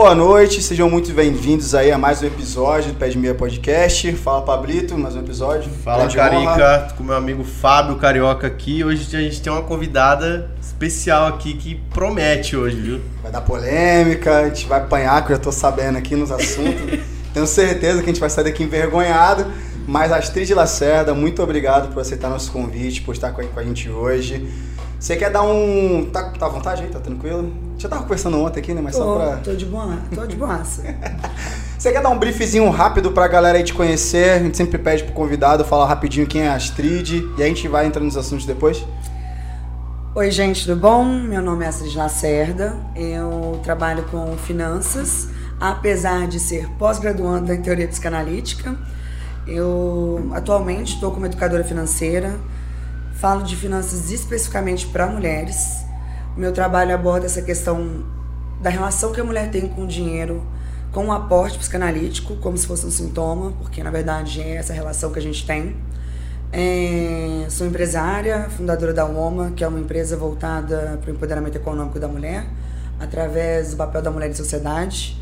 boa noite, sejam muito bem-vindos aí a mais um episódio do Pé de Meia Podcast. Fala Pablito, mais um episódio. Fala Carica, com meu amigo Fábio Carioca aqui. Hoje a gente tem uma convidada especial aqui que promete hoje, viu? Vai dar polêmica, a gente vai apanhar, que eu já tô sabendo aqui nos assuntos. Tenho certeza que a gente vai sair daqui envergonhado. Mas Astrid Lacerda, muito obrigado por aceitar nosso convite, por estar com a gente hoje. Você quer dar um. Tá, tá à vontade aí? Tá tranquilo? Já tava conversando ontem aqui, né? Mas tô, só pra. Tô de boa, tô de boaça. Você quer dar um briefzinho rápido pra galera aí te conhecer? A gente sempre pede pro convidado falar rapidinho quem é a Astrid e a gente vai entrando nos assuntos depois. Oi, gente, tudo bom? Meu nome é Astrid Lacerda. Eu trabalho com finanças, apesar de ser pós-graduanda em teoria psicanalítica. Eu atualmente estou como educadora financeira Falo de finanças especificamente para mulheres. Meu trabalho aborda essa questão da relação que a mulher tem com o dinheiro, com o aporte psicanalítico, como se fosse um sintoma, porque na verdade é essa relação que a gente tem. É, sou empresária, fundadora da UOMA, que é uma empresa voltada para o empoderamento econômico da mulher, através do papel da mulher em sociedade.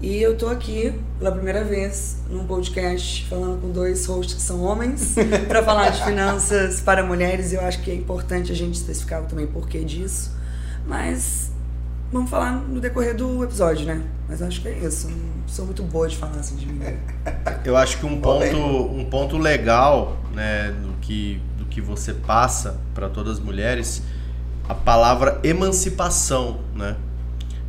E eu tô aqui pela primeira vez num podcast falando com dois hosts que são homens para falar de finanças para mulheres. E eu acho que é importante a gente especificar também o porquê disso. Mas vamos falar no decorrer do episódio, né? Mas acho que é isso. Não sou muito boa de falar assim de mim. Eu acho que um ponto, um ponto legal, né, do que, do que você passa para todas as mulheres, a palavra emancipação, né?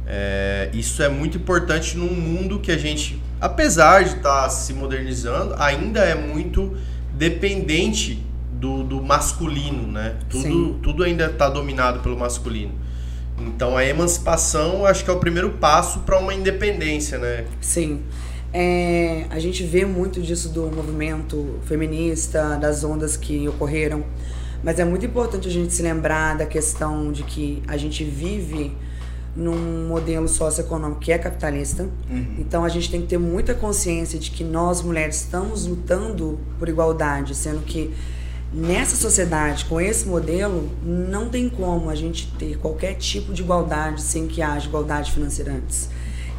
É, isso é muito importante num mundo que a gente, apesar de estar tá se modernizando, ainda é muito dependente do, do masculino, né? Tudo, tudo ainda está dominado pelo masculino. Então a emancipação acho que é o primeiro passo para uma independência, né? Sim. É, a gente vê muito disso do movimento feminista, das ondas que ocorreram, mas é muito importante a gente se lembrar da questão de que a gente vive num modelo socioeconômico que é capitalista. Uhum. Então a gente tem que ter muita consciência de que nós mulheres estamos lutando por igualdade, sendo que nessa sociedade com esse modelo não tem como a gente ter qualquer tipo de igualdade sem que haja igualdade financeira antes.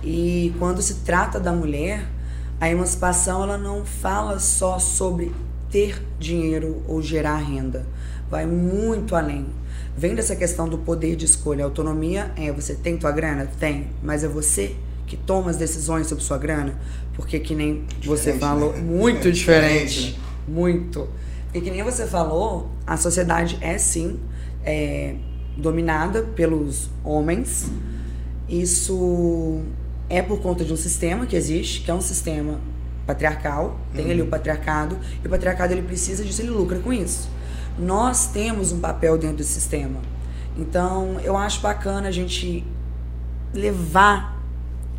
E quando se trata da mulher, a emancipação ela não fala só sobre ter dinheiro ou gerar renda, vai muito além vem dessa questão do poder de escolha. A autonomia é você tem tua grana? Tem, mas é você que toma as decisões sobre sua grana, porque que nem você falou, né? muito é diferente, diferente né? muito. Porque que nem você falou, a sociedade é sim é, dominada pelos homens. Isso é por conta de um sistema que existe, que é um sistema patriarcal, tem uhum. ali o patriarcado, e o patriarcado ele precisa disso, ele lucra com isso nós temos um papel dentro do sistema. Então, eu acho bacana a gente levar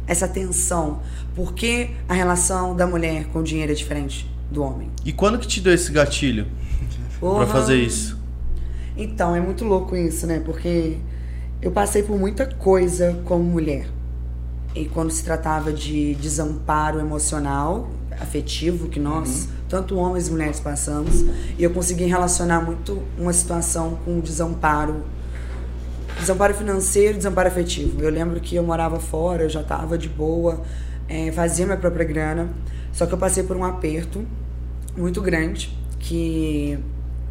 essa atenção. Porque a relação da mulher com o dinheiro é diferente do homem. E quando que te deu esse gatilho para fazer isso? Então, é muito louco isso, né? Porque eu passei por muita coisa como mulher. E quando se tratava de desamparo emocional, afetivo, que nós uhum tanto homens e mulheres passamos, e eu consegui relacionar muito uma situação com desamparo, desamparo financeiro, desamparo afetivo. Eu lembro que eu morava fora, eu já estava de boa, é, fazia minha própria grana, só que eu passei por um aperto muito grande que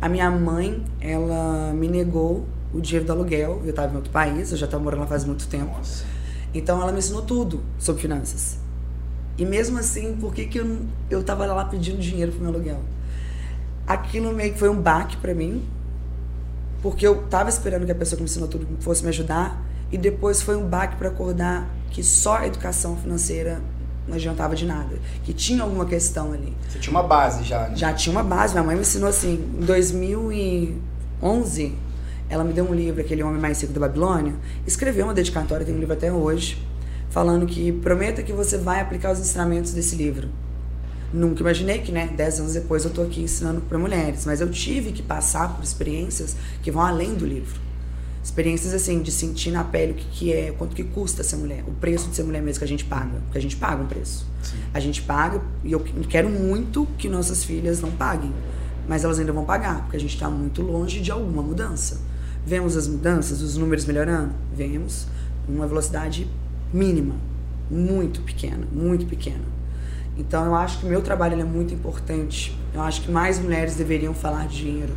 a minha mãe, ela me negou o dinheiro do aluguel. Eu estava em outro país, eu já estava morando lá faz muito tempo. Nossa. Então ela me ensinou tudo sobre finanças. E mesmo assim, por que, que eu, eu tava lá pedindo dinheiro pro meu aluguel? Aquilo meio que foi um baque para mim, porque eu tava esperando que a pessoa que me ensinou tudo fosse me ajudar, e depois foi um baque para acordar que só a educação financeira não adiantava de nada, que tinha alguma questão ali. Você tinha uma base já, né? Já tinha uma base, minha mãe me ensinou assim, em 2011, ela me deu um livro, aquele Homem Mais Rico da Babilônia, escreveu uma dedicatória, tem um livro até hoje, falando que prometa que você vai aplicar os ensinamentos desse livro. Nunca imaginei que, né, dez anos depois eu estou aqui ensinando para mulheres, mas eu tive que passar por experiências que vão além do livro. Experiências assim, de sentir na pele o que, que é, quanto que custa ser mulher, o preço de ser mulher mesmo que a gente paga, porque a gente paga um preço. Sim. A gente paga e eu quero muito que nossas filhas não paguem, mas elas ainda vão pagar, porque a gente está muito longe de alguma mudança. Vemos as mudanças, os números melhorando? Vemos, uma velocidade mínima. muito pequena, muito pequena. Então eu acho que o meu trabalho é muito importante. Eu acho que mais mulheres deveriam falar de dinheiro.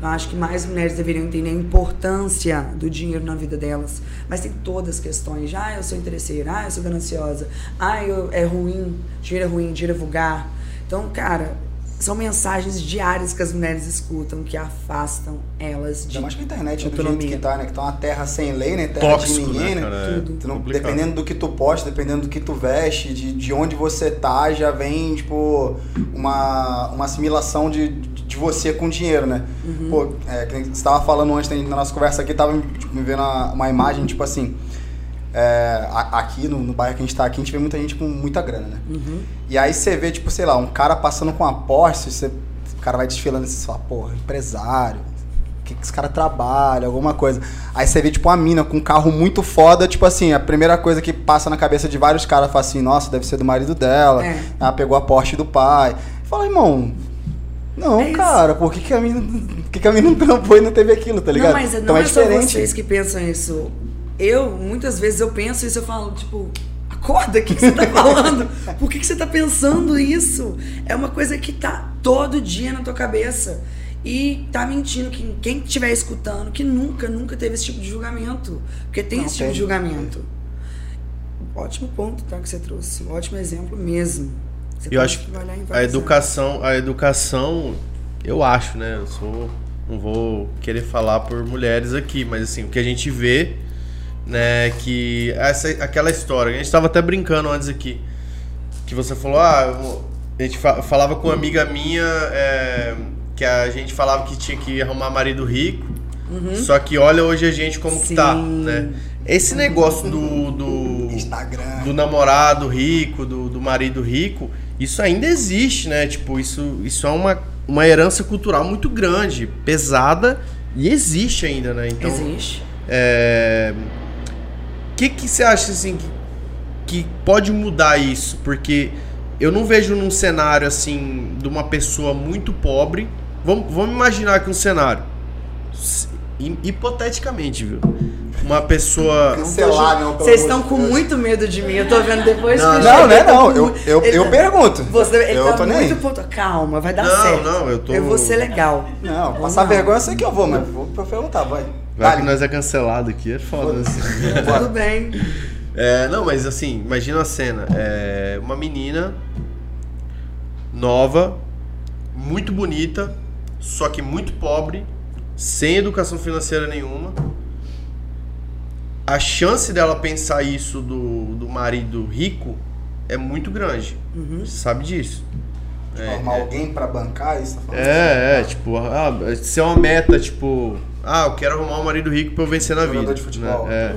Eu acho que mais mulheres deveriam entender a importância do dinheiro na vida delas. Mas tem todas as questões. Ah, eu sou interesseira. Ah, eu sou gananciosa. Ah, eu, é ruim. Dinheiro é ruim. Dinheiro é vulgar. Então, cara, são mensagens diárias que as mulheres escutam que afastam elas de Ainda mais que a internet é do autonomia. jeito que tá, né? Que tá uma terra sem lei, né? Terra Tóxico, de ninguém, né, né? Tudo. Tu não- dependendo do que tu posta, dependendo do que tu veste, de, de onde você tá, já vem, tipo, uma, uma assimilação de, de você com dinheiro, né? Uhum. Pô, é, que você tava falando antes na nossa conversa aqui, tava tipo, me vendo uma, uma imagem, tipo assim. É, aqui no, no bairro que a gente tá aqui, a gente vê muita gente com muita grana, né? Uhum. E aí você vê, tipo, sei lá, um cara passando com a Porsche, você, o cara vai desfilando e você fala, porra, empresário, o que, que esse cara trabalha, alguma coisa. Aí você vê, tipo, uma mina com um carro muito foda, tipo assim, a primeira coisa que passa na cabeça de vários caras fala assim, nossa, deve ser do marido dela, É. ela pegou a Porsche do pai. Fala, irmão, não, É cara, por que, que a mina. Por que, que a mina não trampou e não teve aquilo, tá ligado? Não, mas então não é é, só diferente. vocês que pensam isso. Eu, muitas vezes, eu penso isso, eu falo, tipo, acorda, o que, que você tá falando? Por que, que você tá pensando isso? É uma coisa que tá todo dia na tua cabeça. E tá mentindo que quem estiver escutando, que nunca, nunca teve esse tipo de julgamento. Porque tem Não, esse tipo de julgamento. Ótimo ponto, tá, que você trouxe. Um ótimo exemplo mesmo. Você Eu pode acho que trabalhar em a educação, a educação, eu acho, né? Eu sou, não vou querer falar por mulheres aqui, mas assim, o que a gente vê, né, que essa aquela história, a gente estava até brincando antes aqui, que você falou, ah, eu- a gente fa- falava com uma amiga minha é, que a gente falava que tinha que arrumar marido rico, só que olha hoje a gente como que tá, Sim. né? Esse negócio do, do Instagram. do namorado rico, do, do marido rico, isso ainda existe, né? Tipo, isso, isso é uma, uma herança cultural muito grande, pesada e existe ainda, né? Então, Existe. é... o que que você acha assim que, que pode mudar isso? Porque eu não vejo num cenário assim de uma pessoa muito pobre. Vamos, vamos imaginar aqui um cenário. Hipoteticamente, viu? Uma pessoa. Cancelar, não, pelo Vocês estão com muito medo de mim. Eu tô vendo depois Não, que Não, né? tá Não, com eu, mu- eu, ele eu tá- pergunto. Você, ele eu tá muito ponto. Calma, vai dar Não, certo. não, eu tô- Eu vou ser legal. Não, passar não. vergonha eu sei que eu vou, mas vou perguntar, vai. Vai que Dale. nós é cancelado aqui, é foda. assim. Tudo bem. É, não, mas assim, imagina a cena. É uma menina nova, muito bonita, só que muito pobre, sem educação financeira nenhuma. A chance dela pensar isso do, do marido rico é muito grande. Você sabe disso. É, Arrumar é. alguém pra bancar isso? Tá falando? É, é, tipo, ah, ser uma meta, tipo, ah, eu quero arrumar um marido rico pra eu vencer na Jogador vida. de futebol. né? É.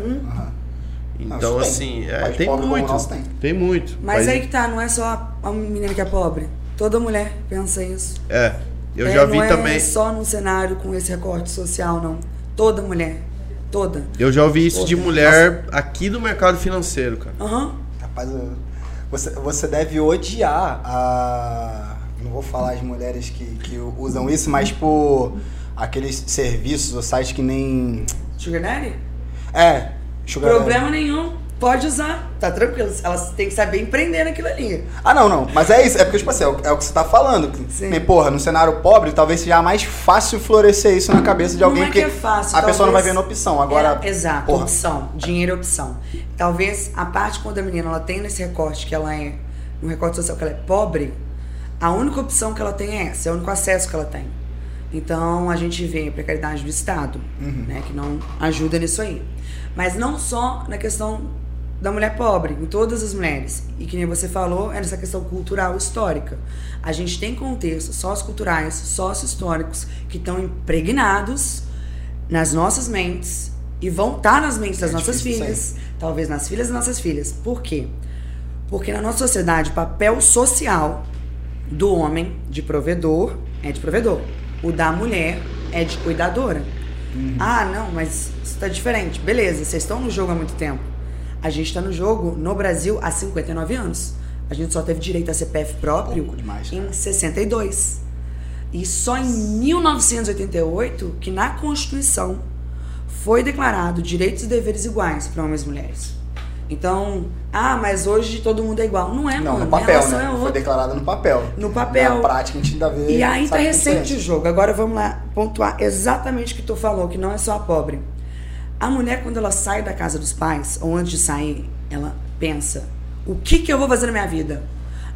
Não, Então, isso assim, é, tem pobre como o muito. tem. Tem muito. Mas aí que tá, não é só a menina que é pobre. Toda mulher pensa isso. É, eu É, já vi não também. é só num cenário com esse recorte social, não. Toda mulher. Toda. Eu já ouvi isso de mulher aqui do mercado financeiro, cara. Aham. Rapaz, eu- você, você deve odiar a. Não vou falar as mulheres que, que usam isso, mas por aqueles serviços ou sites que nem. Sugar Daddy? É, Sugar Problema nenhum. Pode usar. Tá tranquilo. Elas têm que saber empreender naquilo ali. Ah, não, não. Mas é isso. É porque, tipo assim, é o, é o que você tá falando. Sim. Nem, porra, no cenário pobre, talvez seja mais fácil florescer isso na cabeça de alguém, não é que é fácil. a pessoa não vai talvez- vendo opção. Agora, É, exato, porra. opção. Dinheiro é opção. Talvez a parte quando a menina ela tem nesse recorte que ela é, no recorte social que ela é pobre, a única opção que ela tem é essa, é o único acesso que ela tem. Então a gente vê a precariedade do Estado, Uhum. né, que não ajuda nisso aí. Mas não só na questão da mulher pobre, em todas as mulheres. E que nem você falou, é nessa questão cultural histórica. A gente tem contextos socioculturais, sócio-históricos que estão impregnados nas nossas mentes e vão estar nas mentes das É nossas filhas, talvez nas filhas das nossas filhas. Por quê? Porque na nossa sociedade, o papel social do homem de provedor é de provedor. O da mulher é de cuidadora. Ah, não, mas isso tá diferente. Beleza, vocês estão no jogo há muito tempo. A gente está no jogo no Brasil há 59 anos. A gente só teve direito a CPF próprio Pouco demais, em cara. 62. E só em 1988 que na Constituição foi declarado direitos e deveres iguais para homens e mulheres. Então, ah, mas hoje todo mundo é igual. Não é, Não, mano. no papel, né? é Foi outra. declarado no papel. No papel. Na prática a gente ainda vê. E ainda a recente o jogo. Agora vamos lá pontuar exatamente o que tu falou, que não é só a pobre. A mulher, quando ela sai da casa dos pais, ou antes de sair, ela pensa: o que, que eu vou fazer na minha vida?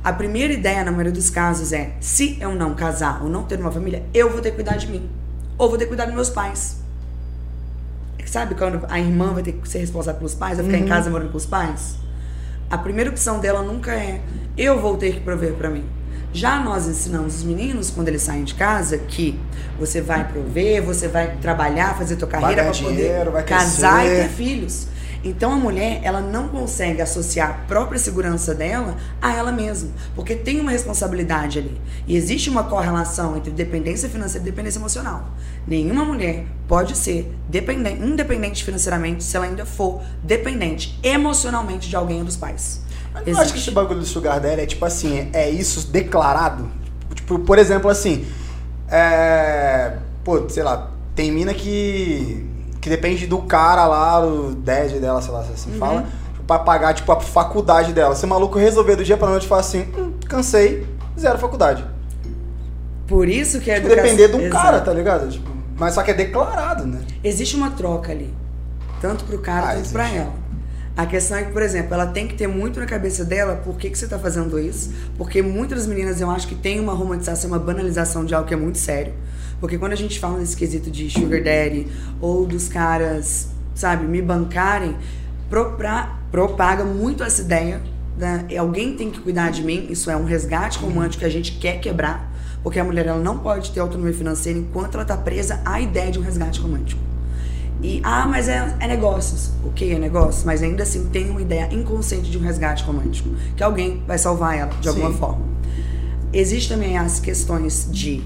A primeira ideia, na maioria dos casos, é: se eu não casar ou não ter uma família, eu vou ter que cuidar de mim. Ou vou ter que cuidar dos meus pais. Sabe quando a irmã vai ter que ser responsável pelos pais, vai ficar em casa morando com os pais? A primeira opção dela nunca é eu vou ter que prover pra mim. Já nós ensinamos os meninos, quando eles saem de casa, que você vai prover, você vai trabalhar, fazer tua carreira para poder dinheiro, casar e crescer. ter filhos. Então a mulher, ela não consegue associar a própria segurança dela a ela mesma, porque tem uma responsabilidade ali. E existe uma correlação entre dependência financeira e dependência emocional. Nenhuma mulher pode ser dependente, independente financeiramente se ela ainda for dependente emocionalmente de alguém ou dos pais. Mas eu acho que esse bagulho do sugar daddy é tipo assim, é isso declarado? Tipo, por exemplo, assim, é... Pô, sei lá, tem mina que... Que depende do cara lá, o dad dela, sei lá se assim Uhum. fala, pra pagar, tipo, a faculdade dela. Se o maluco resolver do dia pra noite e falar assim, hum, cansei, zero faculdade. Por isso que é Tipo, depender de um Exato. cara, tá ligado? Tipo, mas só que é declarado, né? Existe uma troca ali. Tanto pro cara Ah, quanto existe. pra ela. A questão é que, por exemplo, ela tem que ter muito na cabeça dela por que, que você tá fazendo isso. Porque muitas meninas eu acho que tem uma romantização, uma banalização de algo que é muito sério. Porque quando a gente fala nesse quesito de sugar daddy ou dos caras, sabe, me bancarem, propra- propaga muito essa ideia da alguém tem que cuidar de mim. Isso é um resgate romântico que a gente quer quebrar. Porque a mulher ela não pode ter autonomia financeira enquanto ela tá presa à ideia de um resgate romântico. E, ah, mas é, é negócios. Ok, é negócio, mas ainda assim tem uma ideia inconsciente de um resgate romântico. Que alguém vai salvar ela, de alguma Sim. forma. Existem também as questões de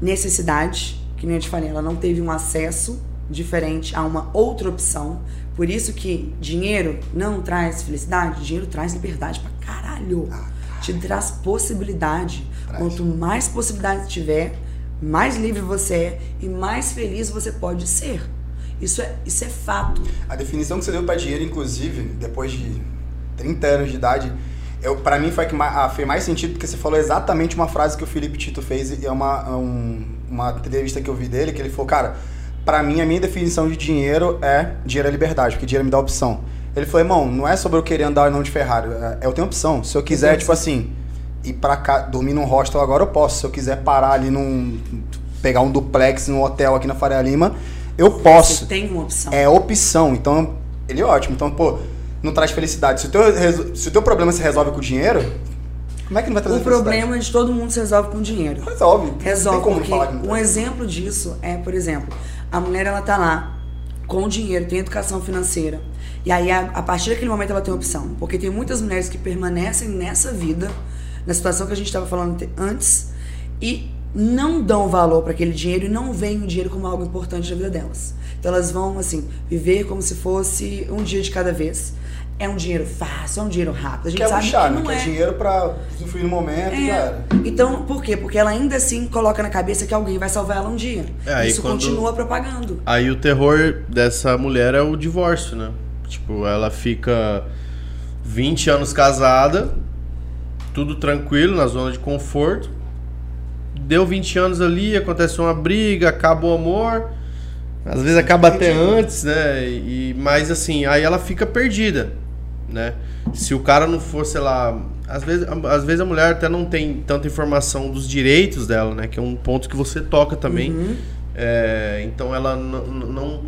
necessidade, que nem eu te falei, ela não teve um acesso diferente a uma outra opção. Por isso que dinheiro não traz felicidade, dinheiro traz liberdade pra caralho. Te traz possibilidade. Traz. Quanto mais possibilidade tiver, mais livre você é e mais feliz você pode ser. Isso é, isso é fato. A definição que você deu pra dinheiro, inclusive, depois de 30 anos de idade, eu, pra mim foi que mais, ah, fez mais sentido, porque você falou exatamente uma frase que o Felipe Tito fez, e é uma, é um- uma entrevista que eu vi dele, que ele falou, cara, pra mim, a minha definição de dinheiro é dinheiro é liberdade, porque dinheiro me dá opção. Ele falou, irmão, não é sobre eu querer andar ou não de Ferrari, é, eu tenho opção. Se eu quiser, tipo assim, ir pra cá, dormir num hostel agora, eu posso. Se eu quiser parar ali num... pegar um duplex num hotel aqui na Faria Lima, eu posso. Você tem uma opção. É opção. Então, ele é ótimo. Então, pô, não traz felicidade. Se o teu, se o teu problema se resolve com dinheiro, como é que não vai trazer o problema de todo mundo se resolve com dinheiro. Resolve. Resolve, tem como porque um exemplo disso é, por exemplo, a mulher ela tá lá com dinheiro, tem educação financeira. E aí, a, a partir daquele momento, ela tem opção. Porque tem muitas mulheres que permanecem nessa vida, na situação que a gente estava falando te- antes, e não dão valor para aquele dinheiro e não veem o dinheiro como algo importante na vida delas. Então elas vão, assim, viver como se fosse um dia de cada vez. É um dinheiro fácil, é um dinheiro rápido. A gente Quer sabe puxar, que não Quer é. dinheiro pra usufruir no momento já É. era. Então, por quê? Porque ela ainda assim coloca na cabeça que alguém vai salvar ela um dia. É, Isso quando- continua propagando. Aí o terror dessa mulher é o divórcio, né? Tipo, ela fica 20 anos casada, tudo tranquilo, na zona de conforto. Deu 20 anos ali, acontece uma briga, acaba o amor. Às vezes acaba até antes, né? E, mas assim, aí ela fica perdida, né? Se o cara não for, sei lá. Às vezes, às vezes a mulher até não tem tanta informação dos direitos dela, né? Que é um ponto que você toca também. Uhum. É, então ela não.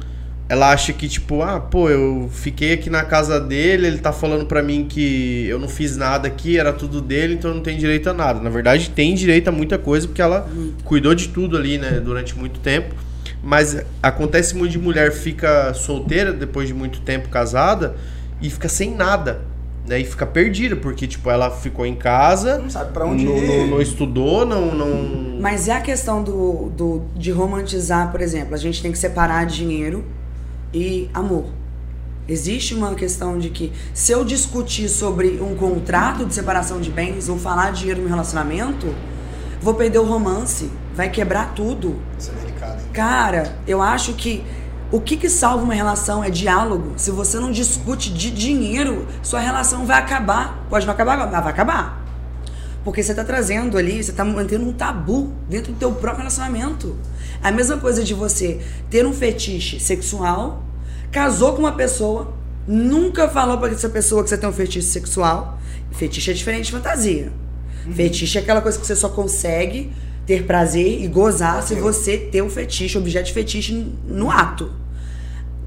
Ela acha que, tipo, ah, pô, eu fiquei aqui na casa dele, ele tá falando pra mim que eu não fiz nada aqui, era tudo dele, então eu não tenho direito a nada. Na verdade, tem direito a muita coisa, porque ela cuidou de tudo ali, né, durante muito tempo. Mas acontece muito de mulher fica solteira depois de muito tempo casada e fica sem nada, né? E fica perdida, porque, tipo, ela ficou em casa, Não sabe pra onde não, não- não estudou, não, não, Mas é a questão do, do, de romantizar, por exemplo, a gente tem que separar dinheiro e amor. Existe uma questão de que se eu discutir sobre um contrato de separação de bens ou falar dinheiro no relacionamento, vou perder o romance, vai quebrar tudo. Isso é delicado, hein? Cara, eu acho que O que, que salva uma relação é diálogo. Se você não discute de dinheiro, sua relação vai acabar. Pode não acabar agora, mas vai acabar. Porque você está trazendo ali, você está mantendo um tabu dentro do teu próprio relacionamento. A mesma coisa de você ter um fetiche sexual, casou com uma pessoa, nunca falou para essa pessoa que você tem um fetiche sexual. Fetiche é diferente de fantasia. Uhum. Fetiche é aquela coisa que você só consegue ter prazer e gozar se você ter um fetiche, objeto de fetiche no ato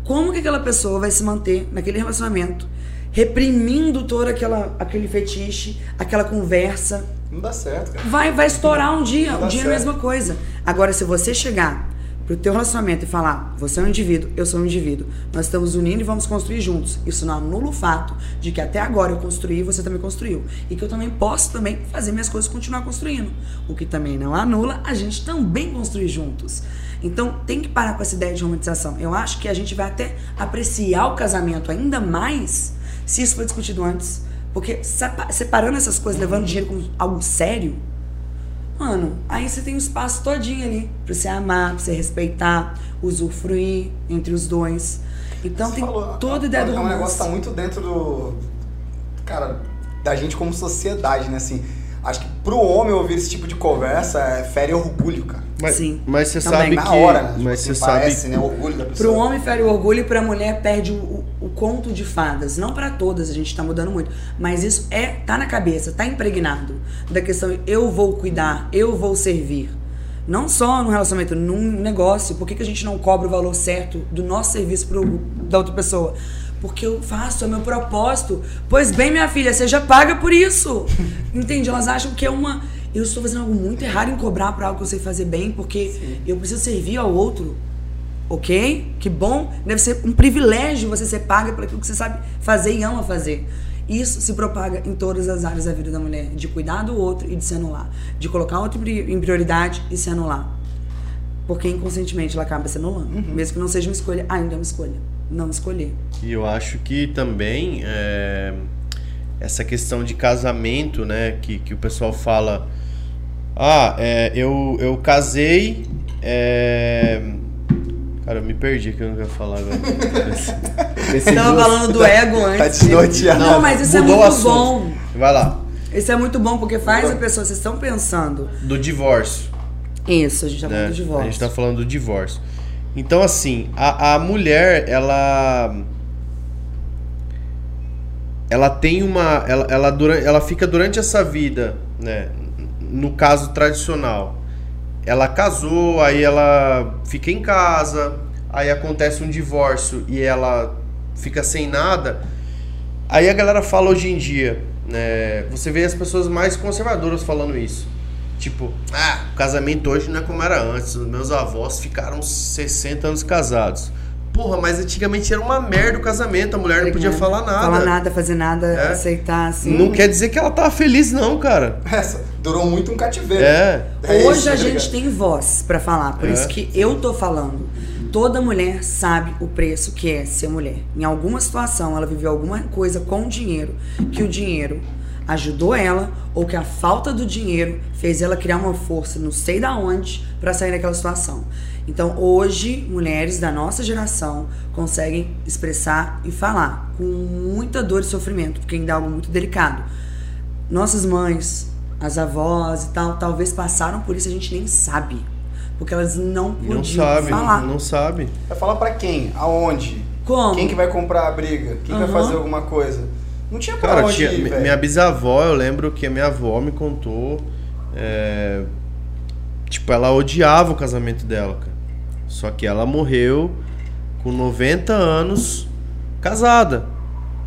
como que aquela pessoa vai se manter naquele relacionamento, reprimindo todo aquela, aquele fetiche, aquela conversa. Não dá certo, cara. Vai, vai estourar um dia, um dia certo. é a mesma coisa. Agora, se você chegar pro teu relacionamento e falar, você é um indivíduo, eu sou um indivíduo, nós estamos unindo e vamos construir juntos. Isso não anula o fato de que até agora eu construí e você também construiu. E que eu também posso também fazer minhas coisas e continuar construindo. O que também não anula a gente também construir juntos. Então tem que parar com essa ideia de romantização. Eu acho que a gente vai até apreciar o casamento ainda mais se isso foi discutido antes. Porque separando essas coisas, levando dinheiro como algo sério, mano, aí você tem um espaço todinho ali pra você amar, pra você respeitar, usufruir entre os dois. Então você tem falou, toda a ideia do romance. É um negócio tá muito dentro do. Cara, da gente como sociedade, né? Assim, acho que pro homem ouvir esse tipo de conversa é fere orgulho, cara. Mas, Sim. Mas você sabe Na que. hora, né? Mas tipo, você parece, sabe. né? O orgulho da pessoa. Pro homem fere o orgulho e pra mulher perde o, o, o conto de fadas. Não para todas, a gente tá mudando muito. Mas isso é tá na cabeça, tá impregnado. Da questão eu vou cuidar, eu vou servir. Não só no relacionamento, num negócio. Por que, que a gente não cobra o valor certo do nosso serviço pro, da outra pessoa? Porque eu faço, é meu propósito. Pois bem, minha filha, já paga por isso. Entende? Elas acham que é uma eu estou fazendo algo muito errado em cobrar para algo que eu sei fazer bem, porque Sim. eu preciso servir ao outro. Ok? Que bom. Deve ser um privilégio você ser paga por aquilo que você sabe fazer e ama fazer. Isso se propaga em todas as áreas da vida da mulher, de cuidar do outro e de se anular, de colocar outro em prioridade e se anular. Porque inconscientemente ela acaba se anulando. Uhum. Mesmo que não seja uma escolha, ainda é uma escolha. Não escolher. E eu acho que também é, essa questão de casamento, né, que, que o pessoal fala ah, é, eu, eu casei. É... Cara, eu me perdi que eu não ia falar agora. Você tava falando do ego tá antes. Tá desnorteado. Não, mas isso é muito bom. Vai lá. Isso é muito bom porque faz a pessoa, vocês estão pensando. Do divórcio. Isso, a gente tá falando né? do divórcio. A gente tá falando do divórcio. Então, assim, a, a mulher, ela. Ela tem uma. Ela, ela, durante, ela fica durante essa vida, né? No caso tradicional, ela casou, aí ela fica em casa, aí acontece um divórcio e ela fica sem nada. Aí a galera fala hoje em dia, né? Você vê as pessoas mais conservadoras falando isso. Tipo, ah, o casamento hoje não é como era antes. Meus avós ficaram 60 anos casados. Porra, mas antigamente era uma merda o casamento, a mulher não podia falar nada. Falar nada, fazer nada, é. aceitar, assim. Não quer dizer que ela tava feliz, não, cara. Essa durou muito um cativeiro. É. é Hoje isso, a tá gente tem voz para falar, por é. isso que eu tô falando. Toda mulher sabe o preço que é ser mulher. Em alguma situação, ela viveu alguma coisa com dinheiro, que o dinheiro ajudou ela ou que a falta do dinheiro fez ela criar uma força, não sei da onde, para sair daquela situação. Então, hoje, mulheres da nossa geração conseguem expressar e falar com muita dor e sofrimento, porque ainda é algo muito delicado. Nossas mães, as avós e tal, talvez passaram por isso, a gente nem sabe. Porque elas não podiam não sabe, falar. Não sabe. Vai falar para quem? Aonde? Como? Quem que vai comprar a briga? Quem uhum. vai fazer alguma coisa? Não tinha pra Cara, onde tinha, ir, Minha bisavó, eu lembro que a minha avó me contou... É, tipo, ela odiava o casamento dela, cara. Só que ela morreu com 90 anos casada,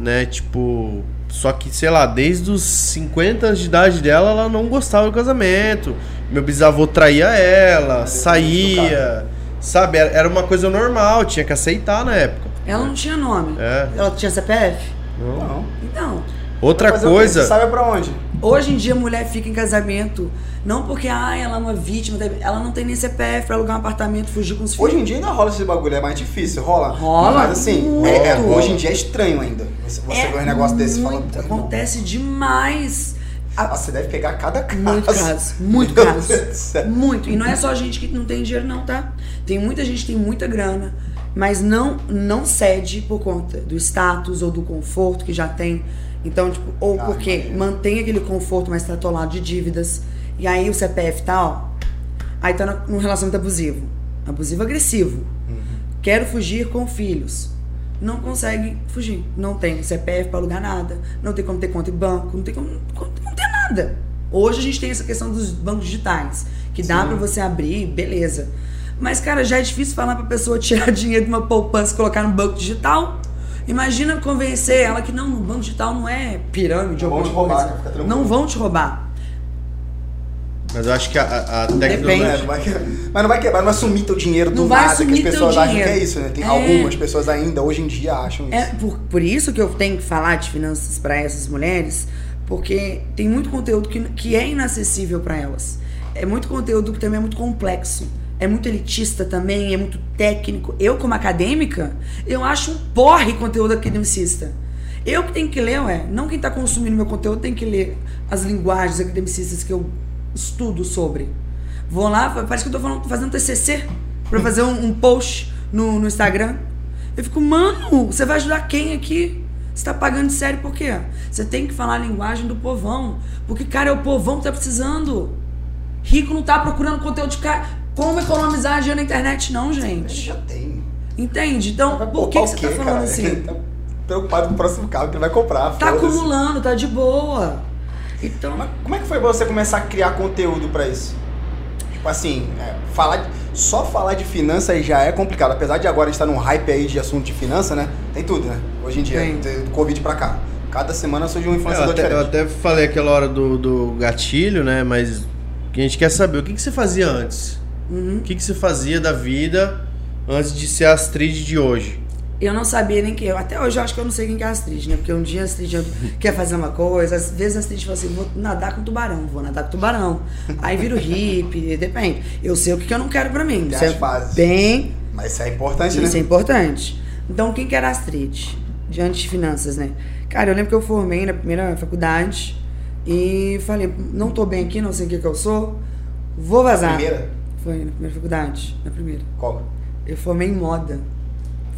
né? Tipo, só que, sei lá, desde os 50 anos de idade dela, ela não gostava do casamento. Meu bisavô traía ela, saía, sabe? Era uma coisa normal, tinha que aceitar na época. Ela não tinha nome. É. Ela tinha CPF? Não. não. Então. Outra coisa. Você sabe pra onde? Hoje em dia a mulher fica em casamento não porque ah, ela é uma vítima, ela não tem nem CPF pra alugar um apartamento, fugir com os filhos. Hoje em dia ainda rola esse bagulho, é mais difícil, rola. Rola. Mas assim, é, é, hoje em dia é estranho ainda. Você, você é vê um negócio desse e fala. Acontece demais. Ah, você deve pegar cada caso. Muito caso, muito caso. Muito. E não é só gente que não tem dinheiro, não, tá? Tem muita gente que tem muita grana, mas não não cede por conta do status ou do conforto que já tem. Então, tipo, ou Ah, porque imagino. mantém aquele conforto, mas tá atolado de dívidas. E aí o CPF tá, ó. Aí tá num relacionamento abusivo. Abusivo agressivo. Quero fugir com filhos. Não consegue fugir. Não tem CPF para alugar nada. Não tem como ter conta em banco. Não tem como. Não tem nada. Hoje a gente tem essa questão dos bancos digitais. Que dá para você abrir, beleza. Mas, cara, já é difícil falar pra pessoa tirar dinheiro de uma poupança e colocar no banco digital. Imagina convencer ela que não, no banco digital não é pirâmide Não ou vão alguma te roubar, coisa. né? Não vão te roubar. Mas eu acho que a, a- Depende. tecnologia. É, não vai que- mas não vai quebrar, não vai sumir teu dinheiro do Não vai nada, que as pessoas acham que dinheiro. é isso, né? Tem É. algumas pessoas ainda, hoje em dia, acham isso. É por, por isso que eu tenho que falar de finanças para essas mulheres, porque tem muito conteúdo que, que é inacessível para elas. É muito conteúdo que também é muito complexo. É muito elitista também, é muito técnico. Eu, como acadêmica, eu acho um porre conteúdo academicista. Eu que tenho que ler, ué. Não quem tá consumindo meu conteúdo tem que ler as linguagens academicistas que eu estudo sobre. Vou lá, parece que eu tô falando, fazendo TCC pra fazer um, um post no, no Instagram. Eu fico, mano, você vai ajudar quem aqui? Você tá pagando de sério por quê? Você tem que falar a linguagem do povão. Porque, cara, é o povão que tá precisando. Rico não tá procurando conteúdo de cara. Como economizar dinheiro na internet, não, gente gente. já tem. Entende? Então, por que, que você tá quê, falando cara? assim? Ele tá preocupado com o próximo carro que ele vai comprar. Tá acumulando, tá de boa. Então, Mas como é que foi pra você começar a criar conteúdo pra isso? Tipo assim, é, falar de- só falar de finanças aí já é complicado. Apesar de agora a gente estar num hype aí de assunto de finança, né? Tem tudo, né? Hoje em dia, Tem. do Covid pra cá. Cada semana surge um Eu influenciador até, eu diferente. até falei aquela hora do, do gatilho, né? Mas a gente quer saber o que, que você fazia antes. uhum. O que, que você fazia da vida antes de ser a Astrid de hoje? Eu não sabia nem que eu. Até hoje eu acho que eu não sei quem que é a Astrid, né? Porque um dia a Astrid quer fazer uma coisa, às vezes a Astrid fala assim: vou nadar com tubarão, vou nadar com tubarão. Aí vira o hippie, depende. Eu sei o que que eu não quero pra mim. Isso é bem Mas isso é importante, Isso é né? importante. Então, quem que era a Astrid? Diante de finanças, né? Cara, eu lembro que eu formei na primeira faculdade e falei, não tô bem aqui, não sei o que que eu sou, vou vazar. Primeira? Foi na primeira faculdade, na primeira. Qual? Eu formei em moda.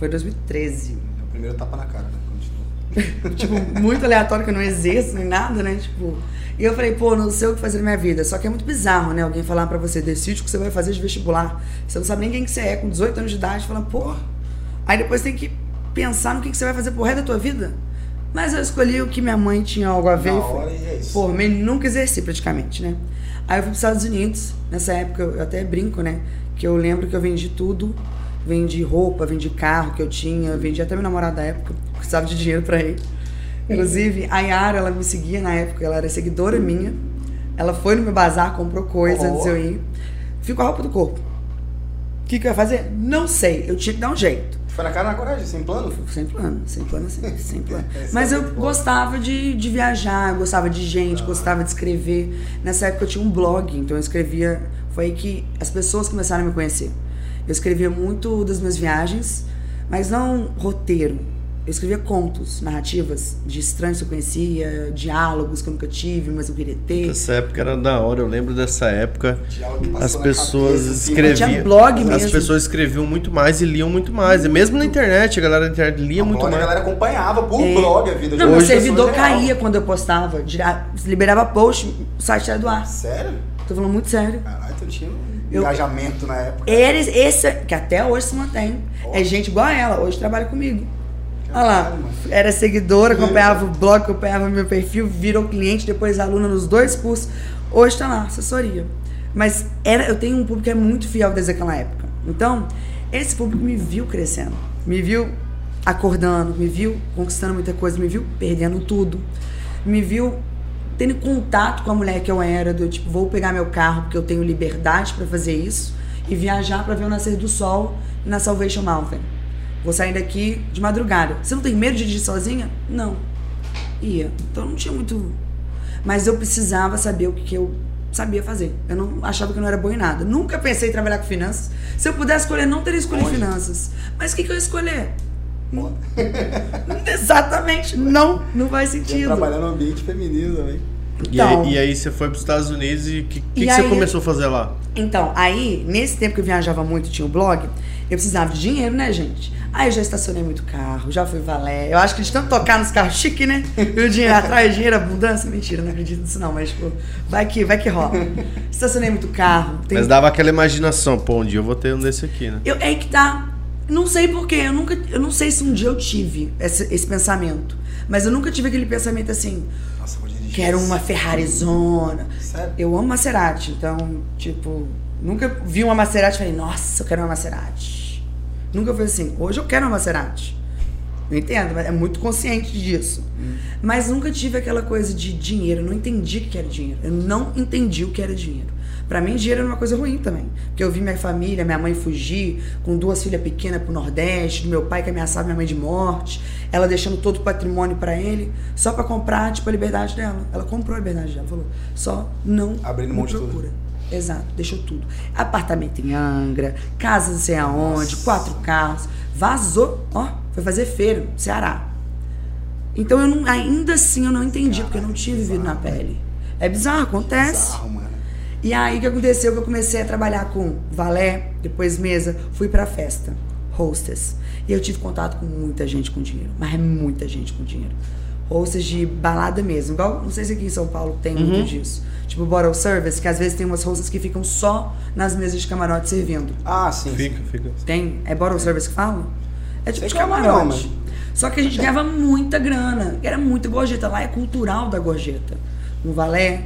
Foi em 2013. É o primeiro tapa na cara, né? Continua. tipo, muito aleatório, que eu não exerço nem nada, né? Tipo, e eu falei, pô, não sei o que fazer na minha vida. Só que é muito bizarro, né? Alguém falar pra você, decide o que você vai fazer de vestibular. Você não sabe nem quem que você é, com 18 anos de idade, falando, pô. Aí depois tem que pensar no que, que você vai fazer pro resto da tua vida. Mas eu escolhi o que minha mãe tinha algo a ver. Na hora e é isso. Formei, nunca exerci praticamente, né? Aí eu fui pros Estados Unidos. Nessa época eu até brinco, né? Que eu lembro que eu vendi tudo. Vendi roupa, vendi carro que eu tinha, vendi até meu namorado da época, precisava de dinheiro pra ir. Inclusive, a Yara, ela me seguia na época, ela era seguidora minha. Ela foi no meu bazar, comprou coisa Oh. antes eu ir. Ficou a roupa do corpo. O que, que eu ia fazer? Não sei, eu tinha que dar um jeito. Foi na cara na coragem, sem plano? Sem plano, sem plano assim, sem plano. Mas é eu gostava de, de viajar, eu gostava de gente, gostava de escrever. Nessa época eu tinha um blog, então eu escrevia. Foi aí que as pessoas começaram a me conhecer. Eu escrevia muito das minhas viagens, mas não roteiro. Eu escrevia contos, narrativas de estranhos que eu conhecia, diálogos que eu nunca tive, mas eu queria ter. Essa época era da hora, eu lembro dessa época. As pessoas cabeça, assim, escreviam. Tinha blog As mesmo. pessoas escreviam muito mais e liam muito mais. E mesmo na internet, a galera da internet lia A muito blog, mais. A galera acompanhava por É. blog a vida de Não, meu outras servidor caía quando eu postava. dira- Liberava post, o site era do ar. Sério? Tô falando muito sério. Caralho, tu tinha Eu- engajamento na época. Era esse, que até hoje se mantém. É gente igual a ela, hoje trabalha comigo. Olha lá, era seguidora, acompanhava o blog, acompanhava meu perfil, virou cliente, depois aluna nos dois cursos. Hoje tá lá, assessoria. Mas era, eu tenho um público que é muito fiel desde aquela época. Então, esse público me viu crescendo, me viu acordando, me viu conquistando muita coisa, me viu perdendo tudo, me viu tendo contato com a mulher que eu era, do tipo, vou pegar meu carro porque eu tenho liberdade pra fazer isso e viajar pra ver o nascer do sol na Salvation Mountain. Vou sair daqui de madrugada. Você não tem medo de dirigir sozinha? Não. Ia. Então não tinha muito. Mas eu precisava saber o que, que eu sabia fazer. Eu não achava que eu não era boa em nada. Nunca pensei em trabalhar com finanças. Se eu pudesse escolher, não teria escolhido Hoje. finanças. Mas o que, que eu ia escolher? Exatamente. Não, não faz sentido. trabalhar no ambiente feminino também. Então- e, aí, e aí você foi para os Estados Unidos e o que, que, que você aí- começou a fazer lá? Então, aí, nesse tempo que eu viajava muito, tinha o blog, eu precisava de dinheiro, né, gente? Aí eu já estacionei muito carro, já fui valé. Eu acho que de tanto tocar nos carros chique, né? E o dinheiro atrás, dinheiro, abundância. Mentira, não acredito nisso não, mas, tipo, vai que, vai que rola. Estacionei muito carro. tem- Mas dava aquela imaginação, pô, um dia eu vou ter um desse aqui, né? Eu, é aí que tá. Não sei porquê, eu nunca. Eu não sei se um dia eu tive esse, esse pensamento. Mas eu nunca tive aquele pensamento assim, Nossa, vou dirigir. quero uma Ferrarizona. Sério? Eu amo Maserati, então, tipo, nunca vi uma Maserati e falei, nossa, eu quero uma Maserati. Nunca foi assim, hoje eu quero uma Maserati. Eu entendo, mas é muito consciente disso. Mas nunca tive aquela coisa de dinheiro, eu não entendi o que era dinheiro. Eu não entendi o que era dinheiro. Pra mim, dinheiro era uma coisa ruim também. Porque eu vi minha família, minha mãe fugir com duas filhas pequenas pro Nordeste, meu pai que ameaçava minha mãe de morte, ela deixando todo o patrimônio pra ele, só pra comprar, tipo, a liberdade dela. Ela comprou a liberdade dela, falou, só não Abrindo mão de tudo. procura. Exato, deixou tudo. Apartamento em Angra, casa não sei aonde, quatro carros. Vazou, ó, foi fazer feira, Ceará. Então eu não, ainda assim eu não entendi, porque eu não tinha vivido na pele. É bizarro, acontece. Bizarro, mano. E aí o que aconteceu? Que eu comecei a trabalhar com valé, depois mesa, fui pra festa, hostess. E eu tive contato com muita gente com dinheiro, mas é muita gente com dinheiro. Hostess de balada mesmo, igual, não sei se aqui em São Paulo tem muito disso. Tipo bottle service, que às vezes tem umas hostess que ficam só nas mesas de camarote servindo. Ah, sim. Fica, fica. Tem? É bottle service que fala? É tipo Sei de que é camarote. não, Só que a gente ganhava muita grana. Era muita gorjeta. Lá é cultural da gorjeta. No valé.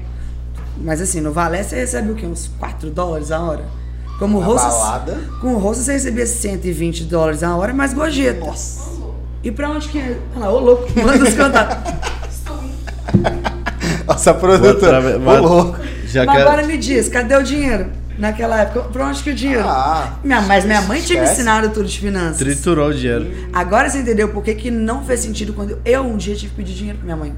Mas assim, no valé você recebe o quê? Uns 4 dólares a hora? Como Na hostess, balada? Com o hostess você recebia 120 dólares a hora, mais gorjeta. Nossa. E pra onde que é? Olha lá, ô louco, manda os contatos. Nossa, produtora. Ô, mas- louco. Já Mas quero- agora me diz, cadê o dinheiro? Naquela época, pra onde que o dinheiro? Ah, minha, mas minha mãe tinha me ensinado tudo de finanças. Triturou o dinheiro. Agora você entendeu por que, que não fez sentido quando eu um dia tive que pedir dinheiro pra minha mãe.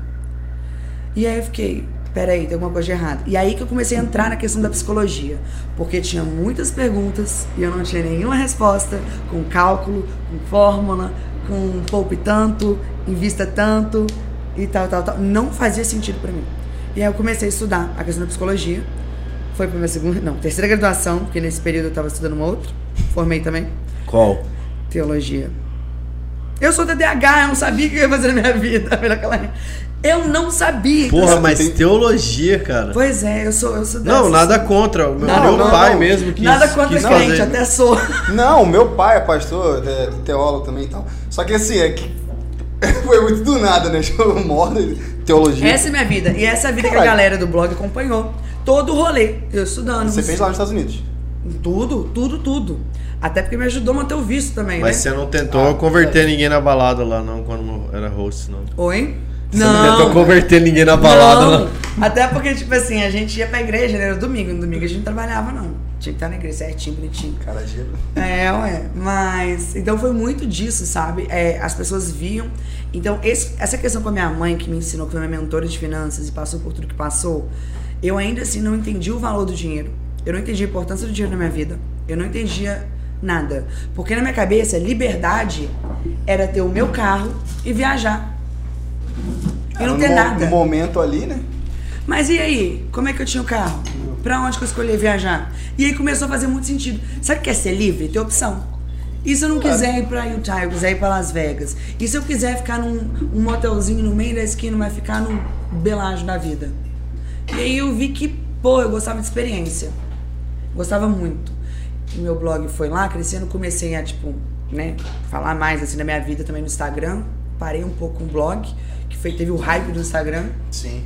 E aí eu fiquei, peraí, tem alguma coisa de errado. E aí que eu comecei a entrar na questão da psicologia. Porque tinha muitas perguntas e eu não tinha nenhuma resposta, com cálculo, com fórmula, com poupe tanto, invista tanto e tal, tal, tal. Não fazia sentido pra mim. E aí eu comecei a estudar a questão da psicologia. Foi pra minha segunda, não, terceira graduação, porque nesse período eu tava estudando uma outra. Formei também. Qual? Teologia. Eu sou TDAH, eu não sabia o que eu ia fazer na minha vida. Naquela- Eu não sabia. Porra, Então, mas tem- teologia, cara. Pois é, eu sou, eu sou Não, dessas. nada contra. O meu, Não, meu não, pai não. mesmo quis, Nada contra quis crente, fazer. até sou. Não, meu pai é pastor, é teólogo também e tal. Só que assim, é que foi muito do nada, né? Tipo, moda, teologia. Essa é minha vida. E essa é a vida que a Caralho. galera do blog acompanhou. Todo o rolê. Eu estudando. Você fez lá nos Estados Unidos. Tudo, tudo, tudo. Até porque me ajudou a manter o visto também, Mas né? você não tentou Ah, converter ninguém na balada lá, não, quando era host, não. Oi? Você não, tentou converter ninguém na balada, não. não. Até porque, tipo assim, a gente ia pra igreja, né? Era domingo. No domingo a gente não trabalhava, não. Tinha que estar na igreja certinho, bonitinho. Cara, gelo. É, ué. Mas. Então foi muito disso, sabe? É, as pessoas viam. Então, esse- essa questão com a minha mãe, que me ensinou, que foi minha mentora de finanças e passou por tudo que passou, eu ainda assim não entendi o valor do dinheiro. Eu não entendi a importância do dinheiro na minha vida. Eu não entendia nada. Porque na minha cabeça, liberdade era ter o meu carro e viajar. E não ter nada. No momento ali, né? Mas e aí? Como é que eu tinha o carro? Pra onde que eu escolhi viajar? E aí começou a fazer muito sentido. Sabe o que é ser livre? Ter opção. E se eu não quiser ir pra Utah, eu quiser ir pra Las Vegas? E se eu quiser ficar num um motelzinho no meio da esquina, mas ficar num belágio da vida? E aí eu vi que, pô, eu gostava de experiência. Gostava muito. O meu blog foi lá crescendo, comecei a, tipo, né, falar mais assim da minha vida também no Instagram. Parei um pouco com o blog, que foi, teve o hype do Instagram. Sim.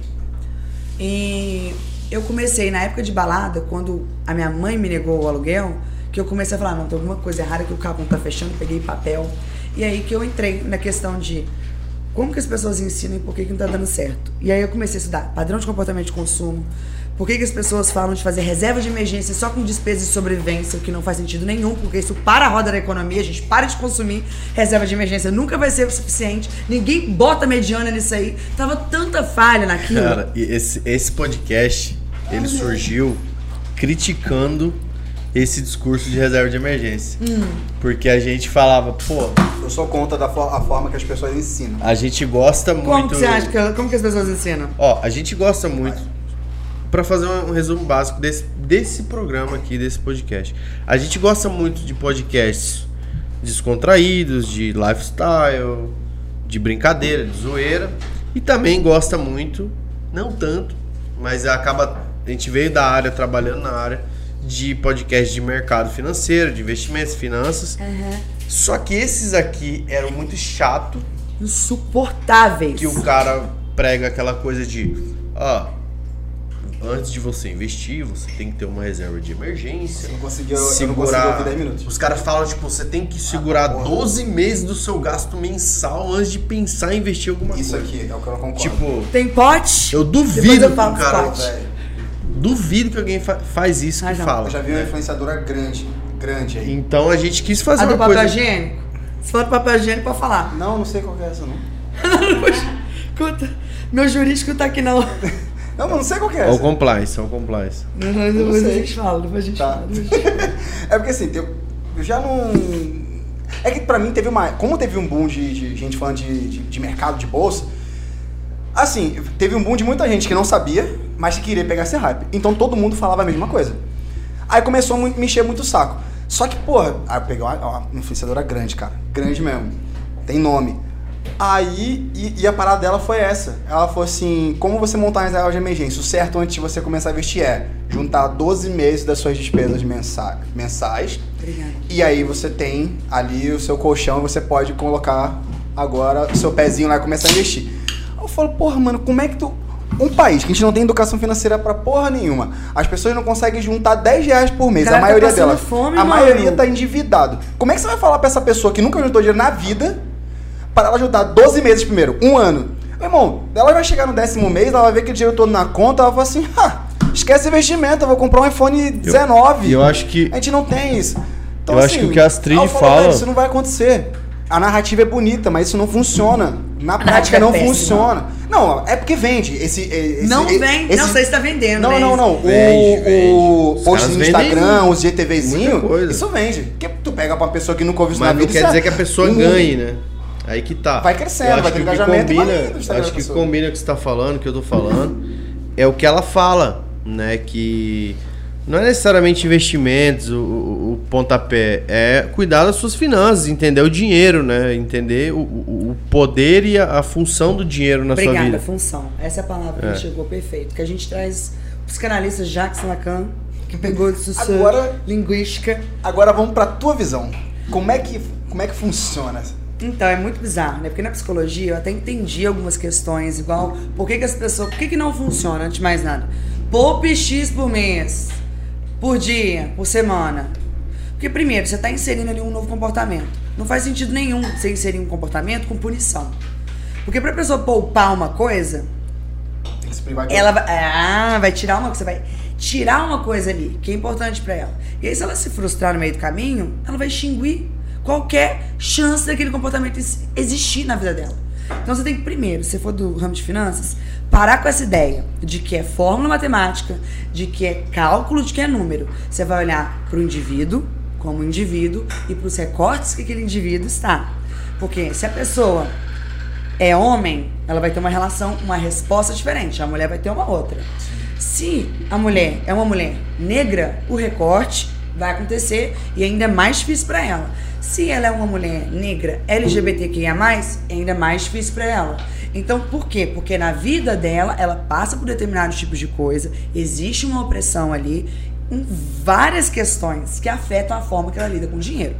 E eu comecei na época de balada, quando a minha mãe me negou o aluguel, que eu comecei a falar, não, tem alguma coisa errada que o carro não tá fechando, peguei papel. E aí que eu entrei na questão de como que as pessoas ensinam e por que, que não tá dando certo. E aí eu comecei a estudar padrão de comportamento de consumo, por que, que as pessoas falam de fazer reserva de emergência só com despesa de sobrevivência, o que não faz sentido nenhum, porque isso para a roda da economia, a gente para de consumir reserva de emergência, nunca vai ser o suficiente, ninguém bota mediana nisso aí. Tava tanta falha naquilo. Cara, e esse, esse podcast, ele surgiu criticando esse discurso de reserva de emergência. Hum. Porque a gente falava, pô, Eu sou contra da fo- a forma que as pessoas ensinam. a gente gosta Como muito. que você acha que, como que as pessoas ensinam? Ó, a gente gosta muito. Pra fazer um resumo básico desse, desse programa aqui, desse podcast. A gente gosta muito de podcasts descontraídos, de lifestyle, de brincadeira, de zoeira. E também gosta muito, não tanto, mas acaba. A gente veio da área, trabalhando na área de podcast de mercado financeiro, de investimentos, finanças. Só que esses aqui eram muito chato Insuportáveis. que o cara prega aquela coisa de, ó, antes de você investir, você tem que ter uma reserva de emergência. Eu não consegui, eu, eu não consegui ouvir 10 minutos. Os caras falam, tipo, você tem que segurar porra. 12 meses do seu gasto mensal antes de pensar em investir em alguma Isso coisa. aqui é o que eu não concordo. Tipo, Tem pote? eu duvido eu que um cara. Velho, Duvido que alguém fa- faz isso Ah, que não. fala. eu já vi uma né? influenciadora grande, grande aí. Então a gente quis fazer A do uma papel coisa. higiênico? Se for do papel higiênico, pode falar. Não, não sei qual que é essa, não. Conta. Meu jurídico tá aqui não. Não, mas não sei qual que é É o essa. compliance, é o compliance. Depois a sei. gente fala, depois a gente Tá. fala. depois a gente fala. É porque assim, eu, eu já não. É que pra mim teve uma. Como teve um boom de, de gente falando de, de, de mercado de bolsa, assim, teve um boom de muita gente que não sabia, mas que queria pegar esse hype. Então todo mundo falava a mesma coisa. Aí começou a me encher muito o saco. Só que, porra, aí eu peguei uma, uma influenciadora grande, cara. Grande mesmo. Tem nome. Aí, e, e a parada dela foi essa. Ela falou assim: como você montar uma reserva de emergência? O certo antes de você começar a investir é juntar 12 meses das suas despesas mensa- mensais. Obrigada. E aí você tem ali o seu colchão e você pode colocar agora o seu pezinho lá e começar a investir. Eu falo, porra, mano, como é que tu. Um país que a gente não tem educação financeira pra porra nenhuma. As pessoas não conseguem juntar 10 reais por mês. Cara, a tá maioria passando delas. fome, a mano. maioria tá endividado. Como é que você vai falar pra essa pessoa que nunca juntou dinheiro na vida para ela juntar 12 meses primeiro, um ano? Meu irmão, ela vai chegar no décimo mês, ela vai ver aquele dinheiro todo na conta, ela vai falar assim, ah, esquece investimento, eu vou comprar um iPhone 19. E eu acho que A gente não tem isso. Então, Eu acho que o que a Astrid ela falou, fala- "Velho, Isso não vai acontecer. A narrativa é bonita, mas isso não funciona. Na prática é não péssima. funciona. Não, é porque vende. Esse, esse, Não esse- vem. esse- Não, você está vendendo. Não, né? não, não. Vende, o vende. o Os post no Instagram, os GTVzinho, isso vende. Porque tu pega pra uma pessoa que nunca ouviu isso Mas na não vida. quer é dizer que a pessoa um- ganhe, né? Aí que tá. Vai crescendo, vai ter que o que engajamento e vai combina, Acho que combina o que você tá falando, o que eu tô falando, é o que ela fala, né? Que não é necessariamente investimentos, o, o, pontapé, é cuidar das suas finanças, entender o dinheiro, né? Entender o, o poder e a, a função do dinheiro na Obrigada, sua vida. função. Essa é a palavra É. que chegou perfeito. Que a gente traz os canalistas Jacques Lacan, que pegou isso Agora- linguística. Agora vamos pra tua visão. Como é que, como é que funciona? Então, é muito bizarro, né? Porque na psicologia eu até entendi algumas questões, igual por que, que as pessoas. Por que, que não funciona, antes de mais nada? Poupe X por mês, por dia, por semana. Porque, primeiro, você está inserindo ali um novo comportamento. Não faz sentido nenhum você inserir um comportamento com punição. Porque pra pessoa poupar uma coisa, Tem que se privar de ela vai, ah, vai tirar uma você vai tirar uma coisa ali que é importante pra ela. E aí se ela se frustrar no meio do caminho, ela vai extinguir qualquer chance daquele comportamento ex- existir na vida dela. Então você tem que primeiro, se for do ramo de finanças, parar com essa ideia de que é fórmula matemática, de que é cálculo, de que é número. Você vai olhar para o indivíduo como indivíduo e para os recortes que aquele indivíduo está. Porque se a pessoa é homem, ela vai ter uma relação, uma resposta diferente. A mulher vai ter uma outra. Se a mulher é uma mulher negra, o recorte vai acontecer e ainda é mais difícil para ela. Se ela é uma mulher negra LGBTQIA+, é ainda mais difícil para ela. Então, por quê? Porque na vida dela, ela passa por determinados tipos de coisa, existe uma opressão ali, em várias questões que afetam a forma que ela lida com o dinheiro.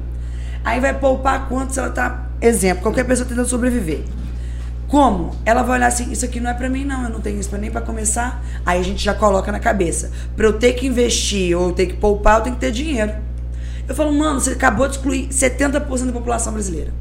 Aí vai poupar quanto se ela tá. Exemplo, qualquer pessoa tentando sobreviver. Como? Ela vai olhar assim, isso aqui não é pra mim não, eu não tenho isso pra nem pra começar. Aí a gente já coloca na cabeça, pra eu ter que investir ou eu ter que poupar, eu tenho que ter dinheiro. Eu falo, mano, você acabou de excluir 70% da população brasileira.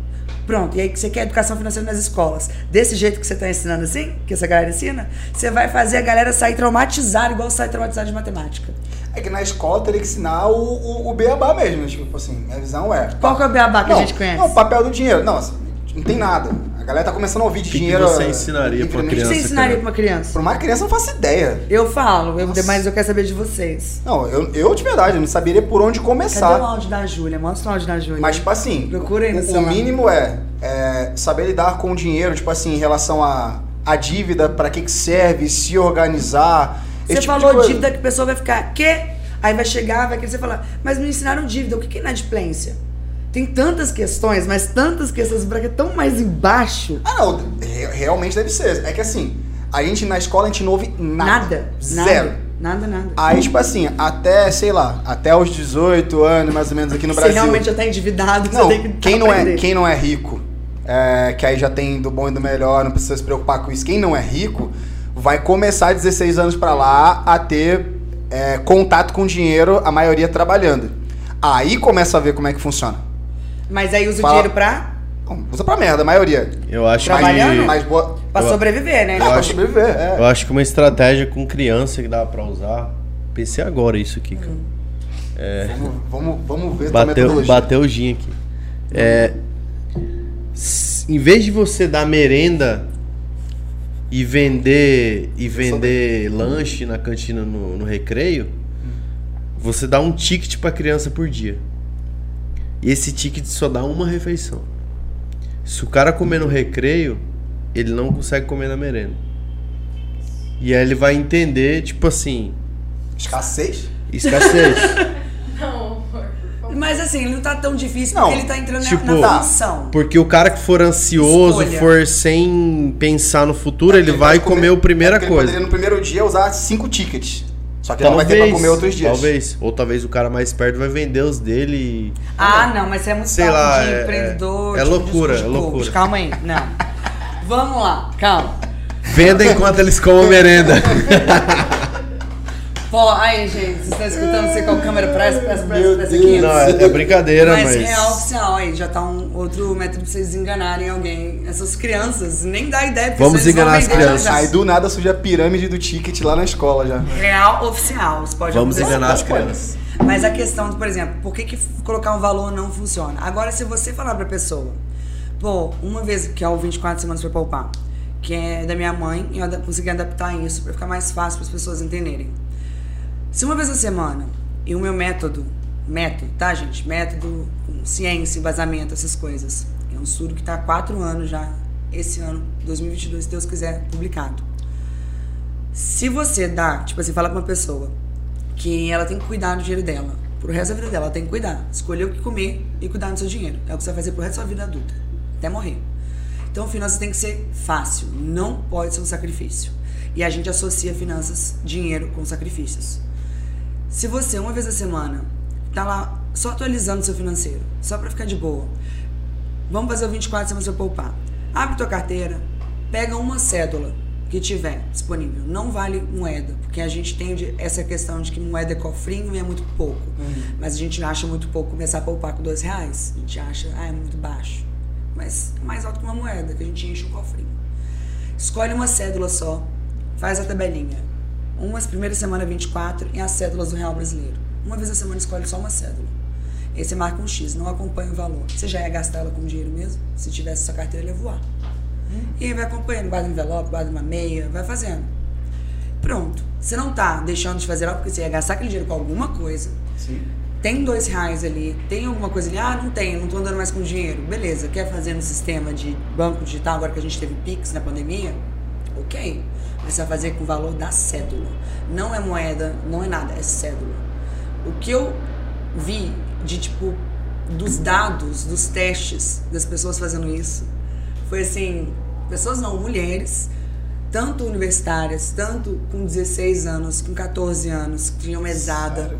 Pronto, e aí você quer educação financeira nas escolas, desse jeito que você tá ensinando assim, que essa galera ensina, você vai fazer a galera sair traumatizada igual sai traumatizada de matemática. É que na escola teria que ensinar o, o, o beabá mesmo. Tipo assim, minha visão é. Qual que é o beabá que não, a gente conhece? Não, o papel do dinheiro. Não, assim, não tem nada. A galera tá começando a ouvir de Que que dinheiro. você ensinaria pra O que criança, você ensinaria cara? pra uma criança? Pra uma criança eu não faço ideia. Eu falo, eu- Nossa. mas eu quero saber de vocês. Não, eu, eu de verdade, eu não saberia por onde Cadê o começar. áudio da Júlia? Mostra o áudio da Júlia. Mas, tipo assim, Procura aí no o, o celular. mínimo é, é saber lidar com o dinheiro, tipo assim, em relação a, a dívida, pra que, que serve, se organizar. Você esse tipo de falou dívida que a pessoa vai ficar, quê? Aí vai chegar, vai querer você falar, mas me ensinaram dívida, o que que é inadimplência? Tem tantas questões, mas tantas questões para que é tão mais embaixo. Ah, não, re- realmente deve ser. É que assim, a gente na escola a gente não ouve nada. Nada. Zero. Nada, nada. nada. Aí, tipo assim, até, sei lá, até os 18 anos, mais ou menos, aqui no você Brasil. realmente já tá endividado, Não, você tem que quem não, é, quem não é rico, é, que aí já tem do bom e do melhor, não precisa se preocupar com isso. Quem não é rico, vai começar 16 anos pra lá a ter é, contato com dinheiro, a maioria trabalhando. Aí começa a ver como é que funciona. Mas aí usa o Fala- dinheiro pra, Usa pra merda, a maioria. Eu acho Trabalhando? que. Mas boa. pra Eu- sobreviver, né? É, pra sobreviver, é. Eu acho que uma estratégia com criança que dá pra usar. Pensei agora isso aqui, cara. Vamos, vamos, vamos ver Bateu, metodologia. bateu o gin aqui. É, em vez de você dar merenda e vender e vender lanche na cantina no, no recreio, você dá um ticket pra criança por dia. E esse ticket só dá uma refeição. Se o cara comer no recreio, ele não consegue comer na merenda. E aí ele vai entender, tipo assim, Escassez? escassez. Não. Mas assim, ele não tá tão difícil Não, porque ele tá entrando na- tipo, na tá. função. Porque o cara que for ansioso, Escolha. for sem pensar no futuro, ele, vai pode comer, a primeira é coisa. Ele poderia no primeiro dia usar cinco tickets. Só que não vai ter pra comer outros dias. Talvez. Ou talvez o cara mais perto vai vender os dele e. Ah, não, mas você é muito Sei lá, de é- empreendedor. é tipo, loucura, discurso de é loucura. Calma aí, não. Vamos lá, calma. Venda enquanto eles comam merenda. Pô, aí, gente, vocês estão escutando? Sei qual câmera presta, presta, presta, Meu presta Deus. aqui. Não, é, é brincadeira, Mas mas. real oficial, aí já tá um outro método pra vocês enganarem alguém. Essas crianças, nem dá ideia porque Vamos vocês vão enganar as crianças. já. Aí do nada surge a pirâmide do ticket lá na escola já. Real oficial, isso pode Vamos enganar as crianças. Mas a questão, por exemplo, por que, que colocar um valor não funciona? Agora, se você falar pra pessoa, pô, uma vez que é o 24 semanas pra poupar, que é da minha mãe, e eu consegui adaptar isso pra ficar mais fácil para as pessoas entenderem. Se uma vez a semana, e o meu método, método, tá, gente? Método ciência, embasamento, essas coisas. É um estudo que tá há quatro anos já, esse ano, 2022, se Deus quiser, publicado. Se você dá, tipo assim, fala pra uma pessoa que ela tem que cuidar do dinheiro dela, pro resto da vida dela, ela tem que cuidar. Escolher o que comer e cuidar do seu dinheiro. É o que você vai fazer pro resto da sua vida adulta, até morrer. Então, finanças tem que ser fácil, não pode ser um sacrifício. E a gente associa finanças, dinheiro com sacrifícios. Se você, uma vez a semana, tá lá só atualizando seu financeiro, só pra ficar de boa, vamos fazer o 24 semanas pra poupar. Abre tua carteira, pega uma cédula que tiver disponível. Não vale moeda, porque a gente tem essa questão de que moeda é cofrinho e é muito pouco. Mas a gente acha muito pouco começar a poupar com dois reais. A gente acha, ah, é muito baixo. Mas é mais alto que uma moeda, que a gente enche um cofrinho. Escolhe uma cédula só, faz a tabelinha. Umas primeira semana 24 e as cédulas do Real Brasileiro. Uma vez a semana escolhe só uma cédula. Aí você marca um X, não acompanha o valor. Você já ia gastar ela com dinheiro mesmo? Se tivesse sua carteira, ele ia voar. E aí vai acompanhando, guarda um envelope, guarda uma meia, vai fazendo. Pronto. Você não tá deixando de fazer algo porque você ia gastar aquele dinheiro com alguma coisa. Sim. Tem dois reais ali, tem alguma coisa ali, ah, não tem, não tô andando mais com dinheiro. Beleza, quer fazer no sistema de banco digital agora que a gente teve Pix na pandemia? Ok. Vai fazer com o valor da cédula. Não é moeda, não é nada, é cédula. O que eu vi de tipo dos dados, dos testes das pessoas fazendo isso, foi assim, pessoas não, mulheres, tanto universitárias, tanto com 16 anos, com 14 anos, que tinham mesada Sério?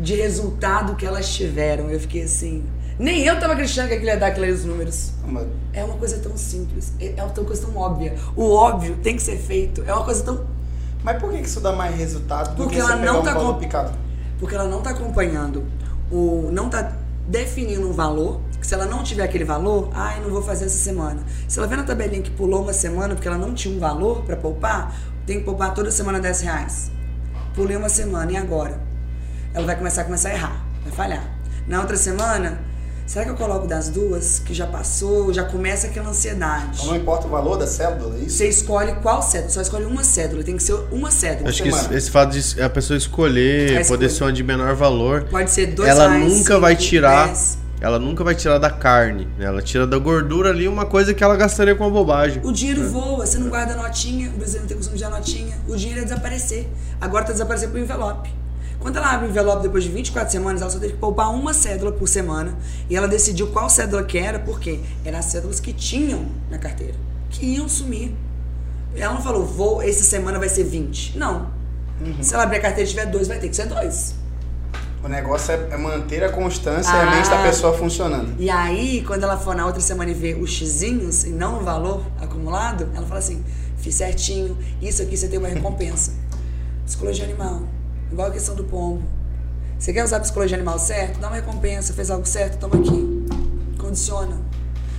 de resultado que elas tiveram. Eu fiquei assim. Nem eu tava acreditando que aquilo ia dar aqueles números. Mas- É uma coisa tão simples, é é uma coisa tão óbvia. O óbvio tem que ser feito. É uma coisa tão. Mas por que isso dá mais resultado do Porque que ela você pegar não um tá valor com- picado? Porque ela não tá acompanhando, o, não tá definindo um valor. Se ela não tiver aquele valor, ai, não vou fazer essa semana. Se ela vê na tabelinha que pulou uma semana porque ela não tinha um valor pra poupar, tem que poupar toda semana 10 reais. Pulei uma semana, e agora? Ela vai começar a começar a errar, vai falhar. Na outra semana, Será que eu coloco das duas, que já passou, já começa aquela ansiedade? Então não importa o valor da cédula, é isso? Você escolhe qual cédula, só escolhe uma cédula, tem que ser uma cédula. Acho que esse, semana. esse fato de a pessoa escolher, A poder ser uma de menor valor, Pode ser dois ela reais, nunca cinco, vai tirar, dez. ela nunca vai tirar da carne, né? Ela tira da gordura ali uma coisa que ela gastaria com uma bobagem. O dinheiro voa, você não guarda notinha, o brasileiro não tem costume de dar notinha, o dinheiro ia desaparecer. Agora tá desaparecendo pro envelope. Quando ela abre o envelope depois de 24 semanas, ela só teve que poupar uma cédula por semana. E ela decidiu qual cédula que era, porque eram as cédulas que tinham na carteira, que iam sumir. Ela não falou, vou, essa semana vai ser 20. Não. Se ela abrir a carteira e tiver dois, vai ter que ser dois. O negócio é, é manter a constância e a Ah. mente da pessoa funcionando. E aí, quando ela for na outra semana e ver os xizinhos e não o valor acumulado, ela fala assim: fiz certinho, isso aqui você tem uma recompensa. Psicologia animal, igual a questão do pombo. Você quer usar a psicologia animal certo? Dá uma recompensa, fez algo certo, toma aqui. Condiciona.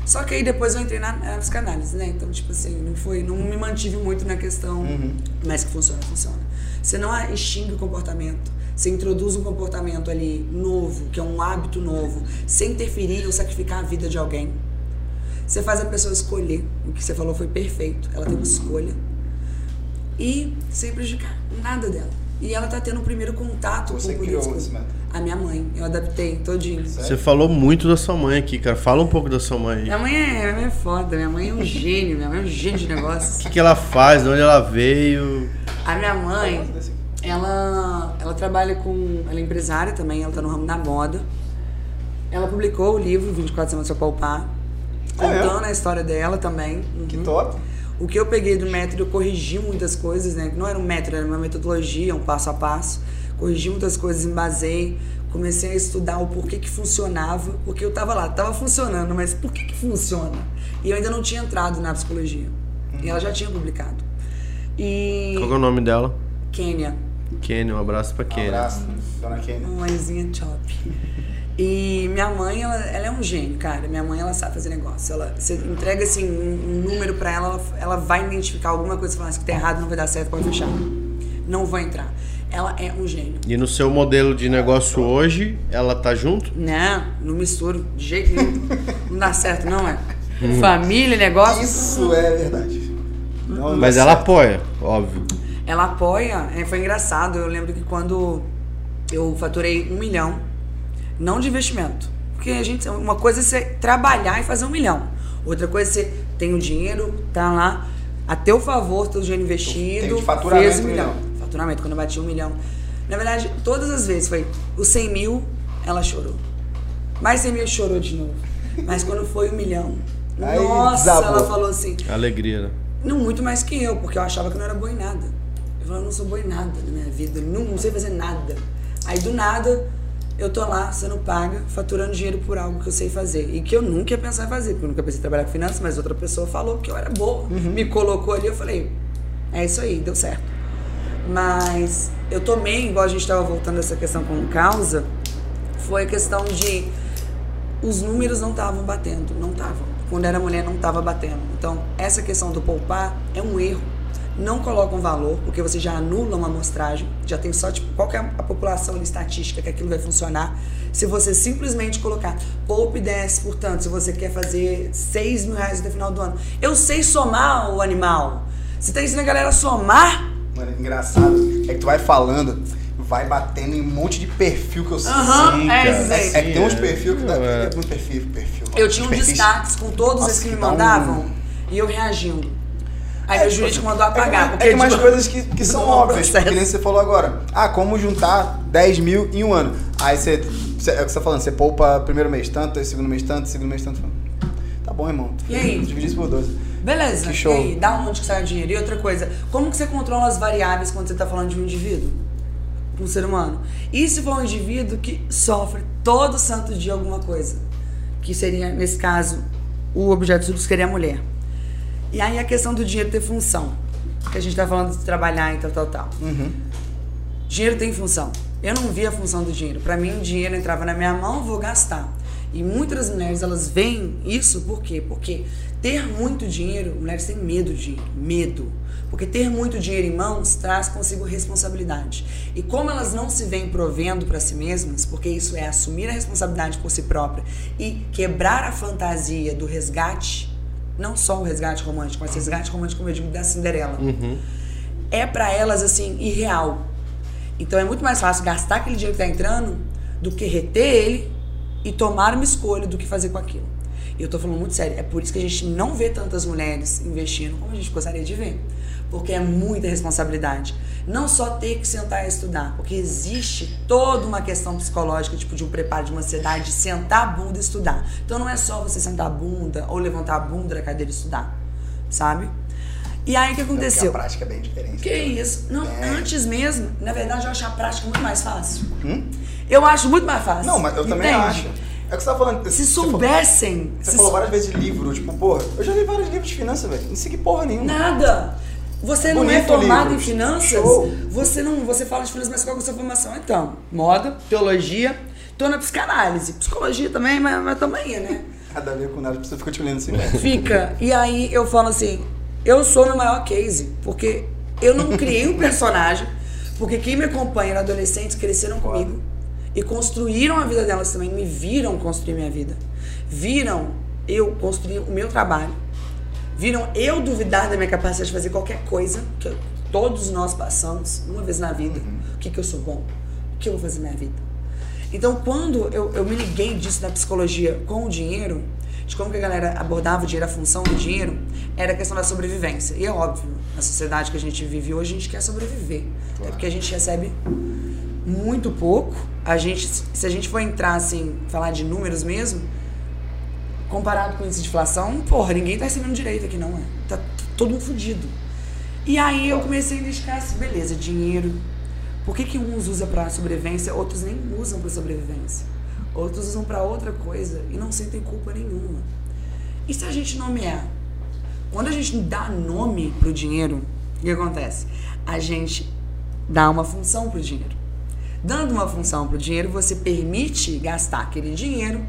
Só que aí depois eu entrei na, na psicanálise, né? Então, tipo assim, não foi, não me mantive muito na questão, mas que funciona, funciona. Você não extingue o comportamento. Você introduz um comportamento ali novo, que é um hábito novo, sem interferir ou sacrificar a vida de alguém. Você faz a pessoa escolher. O que você falou foi perfeito. Ela tem uma escolha. E sem prejudicar nada dela. E ela tá tendo o primeiro contato Você com o criou político. esse método? A minha mãe. Eu adaptei todinho. Você falou muito da sua mãe aqui, cara. Fala um pouco da sua mãe. aí. Minha mãe, é, minha mãe é foda. Minha mãe é um gênio. Minha mãe é um gênio de negócios. O que, que ela faz? De onde ela veio? A minha mãe, ela, ela trabalha com. Ela é empresária também, ela tá no ramo da moda. Ela publicou o livro 24 Semanas para Poupar, Ah, é? contando a história dela também. Que Uhum. top. O que eu peguei do método, eu corrigi muitas coisas, né? Não era um método, era uma metodologia, um passo a passo. Corrigi muitas coisas, embasei, comecei a estudar o porquê que funcionava, porque eu tava lá, tava funcionando, mas por que que funciona? E eu ainda não tinha entrado na psicologia. E ela já tinha publicado. E Qual que é o nome dela? Kênia, Kenny, um abraço pra Um Kenny. abraço, dona Kenny. mãezinha top. E minha mãe, ela, ela é um gênio, cara. Minha mãe, ela sabe fazer negócio. Ela, você entrega, assim, um, um número pra ela, ela, ela vai identificar alguma coisa e falar, isso que tá errado, não vai dar certo, pode fechar. Não vou entrar. Ela é um gênio. E no seu modelo de negócio hoje, ela tá junto? Não, não misturo, de jeito nenhum. não dá certo, não é? Família, negócio. Isso é verdade. Não, Mas não ela certo. apoia, óbvio. Ela apoia, é, foi engraçado. Eu lembro que quando eu faturei um milhão, não de investimento. Porque a gente, uma coisa é você trabalhar e fazer um milhão. Outra coisa é você tem o dinheiro, tá lá, a teu favor, teu dinheiro investido, Tem de faturamento fez um milhão. milhão. Faturamento, quando eu bati um milhão. Na verdade, todas as vezes foi os 100 mil, ela chorou. Mais 100 mil, chorou de novo. Mas quando foi um milhão, Aí nossa, desabou. ela falou assim, Alegria, né? não muito mais que eu, porque eu achava que não era boa em nada. Eu falava, eu não sou boa em nada na minha vida, não, não sei fazer nada. Aí do nada, eu tô lá sendo paga, faturando dinheiro por algo que eu sei fazer. E que eu nunca ia pensar em fazer, porque eu nunca pensei em trabalhar com finanças, mas outra pessoa falou que eu era boa. Me colocou ali, eu falei, é isso aí, deu certo. Mas eu tomei, igual a gente estava voltando essa questão com causa, foi a questão de os números não estavam batendo, não estavam. Quando era mulher não estava batendo. Então, essa questão do poupar é um erro. Não colocam valor, porque você já anula uma amostragem, já tem só tipo, qual que é a população ali, estatística que aquilo vai funcionar. Se você simplesmente colocar poupe 10, portanto, se você quer fazer 6 mil reais até o final do ano. Eu sei somar o animal. Você tá ensinando a galera a somar? Mano, engraçado é que tu vai falando, vai batendo em um monte de perfil que eu sei. Sim, é aí. É que tem uns perfis que dá. É. É um perfil, perfil. Eu tinha um Perfis. destaques com todos Nossa, esses que que me dá um- mandavam e eu reagindo. Aí É, tipo, jurídico mandou É que, apagar. é que tem umas tipo, coisas que, que são é óbvias, processo. que nem você falou agora. Ah, como juntar 10 mil em um ano. Aí você, você- é o que você tá falando, você poupa primeiro mês tanto, segundo mês tanto, segundo mês tanto. Tá bom, irmão. E aí? Dividi isso por 12. Beleza, Que show. e aí, da onde que sai o dinheiro? E outra coisa, como que você controla as variáveis quando você está falando de um indivíduo? Um ser humano. E se for um indivíduo que sofre todo santo dia alguma coisa? Que seria, nesse caso, o objeto de estudo seria a mulher. E aí a questão do dinheiro ter função. Que a gente tá falando de trabalhar e tal, tal, tal. Dinheiro tem função. Eu não via a função do dinheiro. Para mim, o dinheiro entrava na minha mão, vou gastar. E muitas das mulheres, elas veem isso por quê? Porque ter muito dinheiro, mulheres têm medo de dinheiro, medo. Porque ter muito dinheiro em mãos traz consigo responsabilidade. E como elas não se veem provendo para si mesmas, porque isso é assumir a responsabilidade por si própria e quebrar a fantasia do resgate, não só o resgate romântico, mas resgate romântico, como eu digo, da Cinderela, é para elas assim irreal. Então é muito mais fácil gastar aquele dinheiro que está entrando do que reter ele e tomar uma escolha do que fazer com aquilo. E eu tô falando muito sério, é por isso que a gente não vê tantas mulheres investindo como a gente gostaria de ver. Porque é muita responsabilidade. Não só ter que sentar e estudar, porque existe toda uma questão psicológica, tipo de um preparo, de uma ansiedade, de sentar a bunda e estudar. Então não é só você sentar a bunda ou levantar a bunda da cadeira e estudar, sabe? E aí o que Porque a aconteceu? prática é bem diferente. Que isso? Não, É. antes mesmo, na verdade, eu acho a prática muito mais fácil. Eu acho muito mais fácil. Hum? Não, mas eu também entende? acho. É o que você tá falando. Se você falou- soubessem. Você se falou sou- várias vezes de livro, tipo, porra, eu já li vários livros de finanças, velho. Não segui porra nenhuma. Nada. Você não é Bonito formado livro. em finanças. Show. Você não, você fala de finanças, mas qual é a sua formação? Então, moda, teologia, tô na psicanálise, psicologia também, mas, mas também, né? Nada a ver com nada, você fica te olhando assim, velho. Fica. E aí eu falo assim, eu sou meu maior case, porque eu não criei um personagem, porque quem me acompanha, adolescentes, cresceram comigo e construíram a vida delas também, me viram construir minha vida. Viram eu construir o meu trabalho. Viram eu duvidar da minha capacidade de fazer qualquer coisa que eu- todos nós passamos uma vez na vida. O que, que eu sou bom? O que eu vou fazer na minha vida? Então, quando eu, eu me liguei disso da psicologia com o dinheiro, de como que a galera abordava o dinheiro, a função do dinheiro, era a questão da sobrevivência. E é óbvio, na sociedade que a gente vive hoje, a gente quer sobreviver. Até porque a gente recebe muito pouco. A gente, se a gente for entrar assim, falar de números mesmo, comparado com índice de inflação, porra, ninguém tá recebendo direito aqui, não é? Tá todo mundo fudido. E aí eu comecei a identificar assim, beleza, dinheiro. Por que, que uns usam pra sobrevivência, outros nem usam pra sobrevivência? Outros usam pra outra coisa e não sentem culpa nenhuma. E se a gente nomear? Quando a gente dá nome pro dinheiro, o que acontece? A gente dá uma função pro dinheiro. Dando uma função pro dinheiro, você permite gastar aquele dinheiro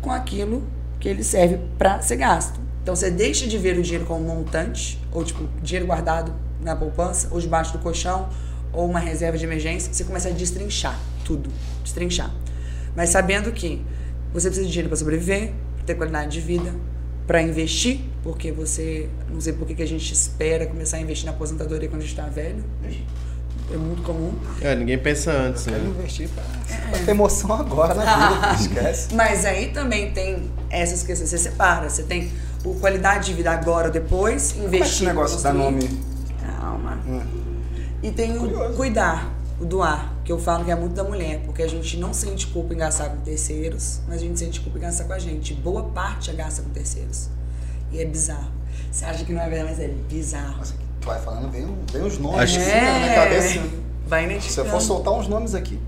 com aquilo que ele serve para ser gasto. Então você deixa de ver o dinheiro como montante, ou tipo, dinheiro guardado na poupança, ou debaixo do colchão, ou uma reserva de emergência, você começa a destrinchar tudo, destrinchar. Mas sabendo que você precisa de dinheiro para sobreviver, para ter qualidade de vida, para investir, porque você, não sei por que a gente espera começar a investir na aposentadoria quando a gente está velho. É muito comum. É, ninguém pensa antes, Quero né? investir pra, pra ter emoção agora na vida, esquece. Mas aí também tem essas questões. Você separa. Você tem o qualidade de vida agora ou depois, investir. Como é esse negócio dá construir. nome? Calma. Hum. E tem o cuidar, o doar, que eu falo que é muito da mulher, porque a gente não sente culpa em gastar com terceiros, mas a gente sente culpa em gastar com a gente. Boa parte é gasta com terceiros. E é bizarro. Você acha que não é verdade, mas é bizarro. Nossa, vai falando, vem, vem os nomes Acho assim, que- na minha cabeça. Vai Se eu for soltar uns nomes aqui.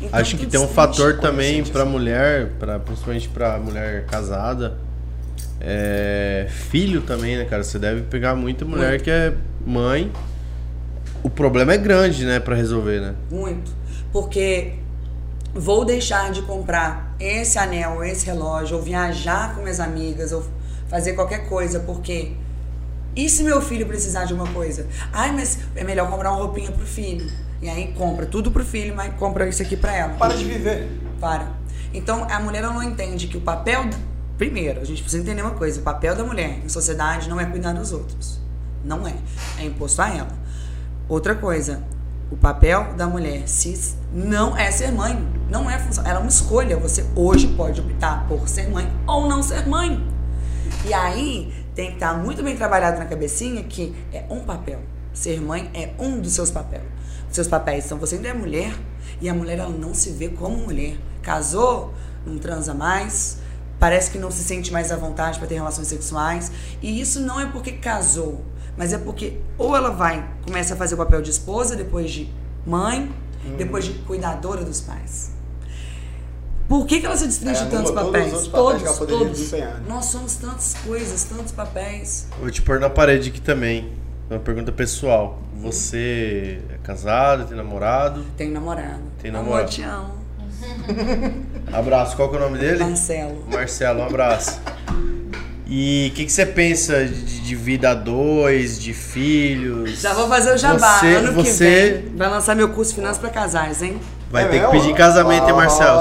Então, Acho que tem um fator também pra assim. mulher, pra, principalmente pra mulher casada. É, filho também, né, cara? Você deve pegar muita mulher Muito. que é mãe. O problema é grande, né, pra resolver, né? Muito. Porque vou deixar de comprar esse anel, esse relógio, ou viajar com minhas amigas, ou fazer qualquer coisa, porque. E se meu filho precisar de uma coisa? Ai, mas é melhor comprar uma roupinha pro filho. E aí compra tudo pro filho, mas compra isso aqui pra ela. Para de viver. Para. Então a mulher não entende que o papel. Primeiro, a gente precisa entender uma coisa: o papel da mulher em sociedade não é cuidar dos outros. Não é. É imposto a ela. Outra coisa: o papel da mulher cis não é ser mãe. Não é função. Ela é uma escolha. Você hoje pode optar por ser mãe ou não ser mãe. E aí tem que estar muito bem trabalhado na cabecinha que é um papel. Ser mãe é um dos seus papéis. Seus papéis. Então você ainda é mulher e a mulher ela não se vê como mulher. Casou, não transa mais, parece que não se sente mais à vontade para ter relações sexuais. E isso não é porque casou, mas é porque ou ela vai, começa a fazer o papel de esposa, depois de mãe, depois de cuidadora dos pais. Por que, que ela se destrincha É, em tantos anula todos papéis? os outros papéis que ela Todos, todos. desempenhar. Nós somos tantas coisas, tantos papéis. Vou te pôr na parede aqui também. Uma pergunta pessoal. Você é casado, tem namorado? Tenho namorado. Tem Amor, namorado. te amo. Abraço. Qual que é o nome dele? Marcelo. Marcelo, um abraço. E o que, que você pensa de, de vida a dois, de filhos? Já vou fazer o jabá. Você, ano você que vem vai lançar meu curso Finanças para Casais, hein? vai É ter que mesmo? pedir casamento, hein, Ah. Marcelo?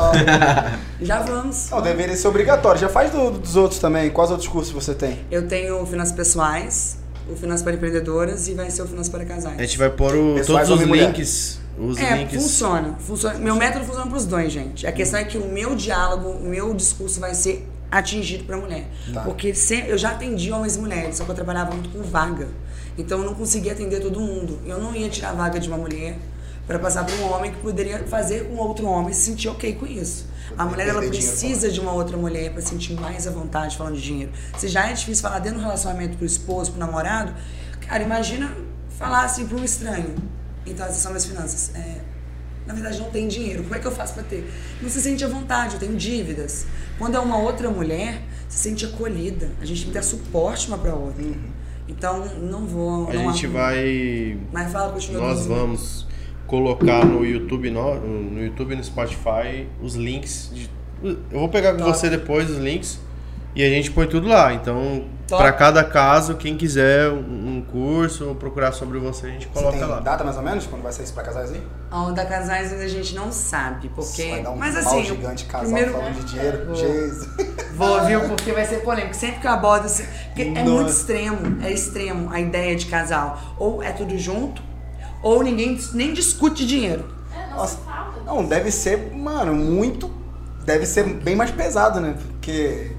Já vamos. Não, deveria ser obrigatório. Já faz do- dos outros também. Quais outros cursos você tem? Eu tenho Finanças Pessoais, o Finanças para Empreendedoras e vai ser o Finanças para Casais. A gente vai pôr o- todos os links. Os É, links. funciona, funciona. Meu método funciona para os dois, gente. A questão é que o meu diálogo, o meu discurso vai ser atingido para mulher. Tá. Porque se- eu já atendi homens e mulheres, só que eu trabalhava muito com vaga. Então eu não conseguia atender todo mundo. Eu não ia tirar a vaga de uma mulher para passar para um homem que poderia fazer com outro homem se sentir ok com isso. A mulher ela precisa de uma outra mulher para sentir mais à vontade falando de dinheiro. Se já é difícil falar dentro do relacionamento pro esposo, pro namorado, cara, imagina falar assim para um estranho. Então essas são minhas finanças. É, na verdade não tem dinheiro. Como é que eu faço para ter? Não se sente à vontade, eu tenho dívidas. Quando é uma outra mulher, se sente acolhida. A gente tem que dar suporte uma para outra. Então não vou. A não gente há- vai. Mas fala, continua. Nós dizendo. vamos colocar no YouTube, no, no YouTube e no Spotify os links. De, eu vou pegar com Top. você depois os links e a gente põe tudo lá. Então. Para cada caso, quem quiser um, curso ou procurar sobre você, a gente Você coloca tem lá. data mais ou menos? Quando vai ser isso pra casais aí? A onda casais a gente não sabe, porque. Vai dar um Mas pau assim, gigante casal primeiro falando de dinheiro. Vou. Jesus. Vou, viu? Porque vai ser polêmico. Sempre que eu abordo assim. Porque é Nossa. muito extremo. É extremo a ideia de casal. Ou é tudo junto, ou ninguém nem discute dinheiro. É, não Nossa. Não, deve ser, mano, muito. Deve ser bem mais pesado, né? Porque.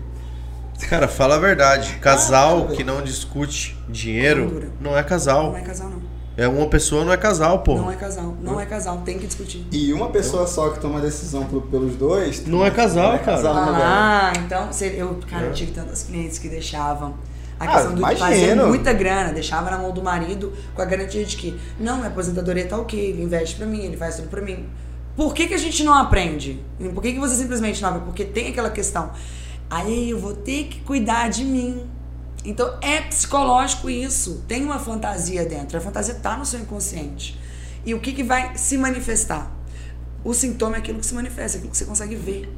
Cara, fala a verdade. Casal que não discute dinheiro não é casal. Não é casal, não. É uma pessoa, não é casal, pô. Não é casal. Não é casal. Tem que discutir. E uma pessoa só que toma decisão pro- pelos dois. Não é casal, não é cara. casal, né, velho? Ah, então, você- eu, cara, É. eu tive tantas clientes que deixavam a Ah, questão do imagino. fazer muita grana, deixava na mão do marido com a garantia de que, não, minha aposentadoria tá ok, ele investe pra mim, ele faz tudo pra mim. Por que, que a gente não aprende? Por que, que você simplesmente não aprende? Porque tem aquela questão, aí eu vou ter que cuidar de mim. Então é psicológico isso. Tem uma fantasia dentro. A fantasia tá no seu inconsciente. E o que, que vai se manifestar? O sintoma é aquilo que se manifesta, aquilo que você consegue ver.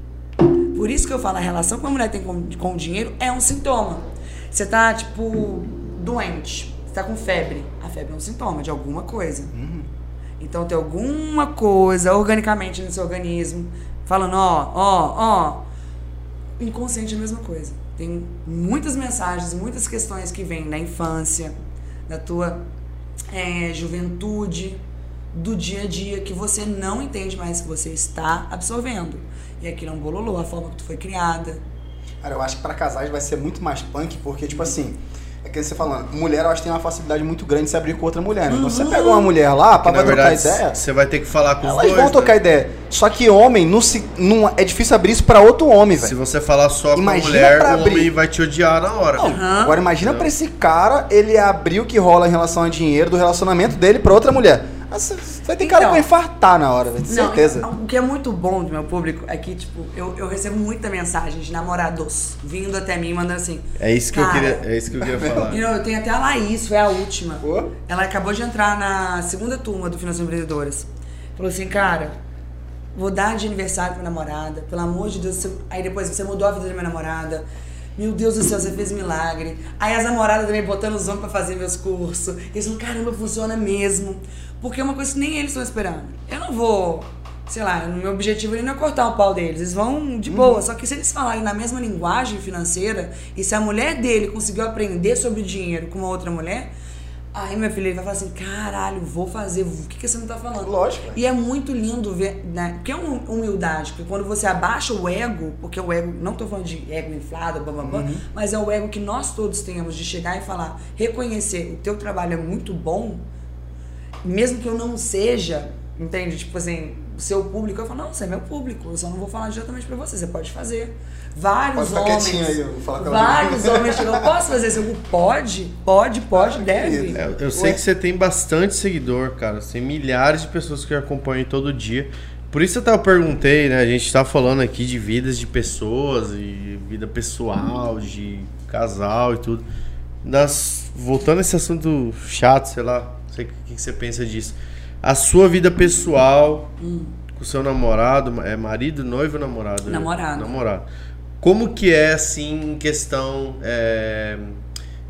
Por isso que eu falo, a relação que a mulher tem com, com o dinheiro é um sintoma. Você tá, tipo, doente, você tá com febre. A febre é um sintoma de alguma coisa. Então tem alguma coisa organicamente no seu organismo falando, ó, ó, ó. Inconsciente é a mesma coisa. Tem muitas mensagens, muitas questões que vêm da infância, da tua é, juventude, do dia a dia, que você não entende mais que você está absorvendo. E aquilo é um bololô, a forma que tu foi criada. Cara, eu acho que pra casais vai ser muito mais punk, porque, tipo assim, é que você falando, mulher eu acho que tem uma facilidade muito grande de se abrir com outra mulher. Né? Então, você pega uma mulher lá, pra vai trocar verdade, ideia, você vai ter que falar com os elas dois. vão né? trocar ideia. Só que homem, não se, não, é difícil abrir isso pra outro homem, Se velho. você falar só com a Imagina mulher, pra o abrir. homem vai te odiar na hora. Não, Aham. Agora imagina pra esse cara ele abrir o que rola em relação a dinheiro do relacionamento dele pra outra mulher. Nossa, Vai ter cara que Então. vai infartar na hora, de Não, certeza. o que é muito bom do meu público é que, tipo, eu, eu recebo muita mensagem de namorados vindo até mim mandando assim. É isso que eu queria, é isso que eu queria falar. You know, eu tenho até a Laís, foi a última. Pô. Ela acabou de entrar na segunda turma do Finanças Empreendedoras. Falou assim, cara, vou dar de aniversário pra namorada, pelo amor de Deus. você- Aí depois você mudou a vida da minha namorada. Meu Deus do céu, você fez milagre. Aí as namoradas também botando os homens pra fazer meus cursos. E eles falam, caramba, funciona mesmo. Porque é uma coisa que nem eles estão esperando. Eu não vou, sei lá, no meu objetivo ali não é cortar o pau deles. Eles vão de boa. Só que se eles falarem na mesma linguagem financeira, e se a mulher dele conseguiu aprender sobre dinheiro com uma outra mulher, aí meu filho ele vai falar assim, caralho, vou fazer. O que, que você não tá falando? Lógico. E é muito lindo ver, né? Porque é uma humildade, porque quando você abaixa o ego, porque o ego, não tô falando de ego inflado, blá, blá, blá, mas é o ego que nós todos temos de chegar e falar, reconhecer, o teu trabalho é muito bom, mesmo que eu não seja, entende? Tipo assim, o seu público, eu falo, não, você é meu público, eu só não vou falar diretamente pra você, você pode fazer. Vários Pode ficar homens. aí, eu vou falar com ela. vários homens chegam, posso fazer isso? Eu, Pode, pode, pode, Ah, deve. É, eu sei Ué. que você tem bastante seguidor, cara. Você tem milhares de pessoas que acompanham todo dia. Por isso até eu perguntei, né? A gente tá falando aqui de vidas de pessoas e vida pessoal, de casal e tudo. Das, voltando a esse assunto chato, sei lá, não sei o que, que você pensa disso. A sua vida pessoal, com o seu namorado, é marido, noivo ou namorado? Namorado. Namorado. Como que é, assim, em questão é,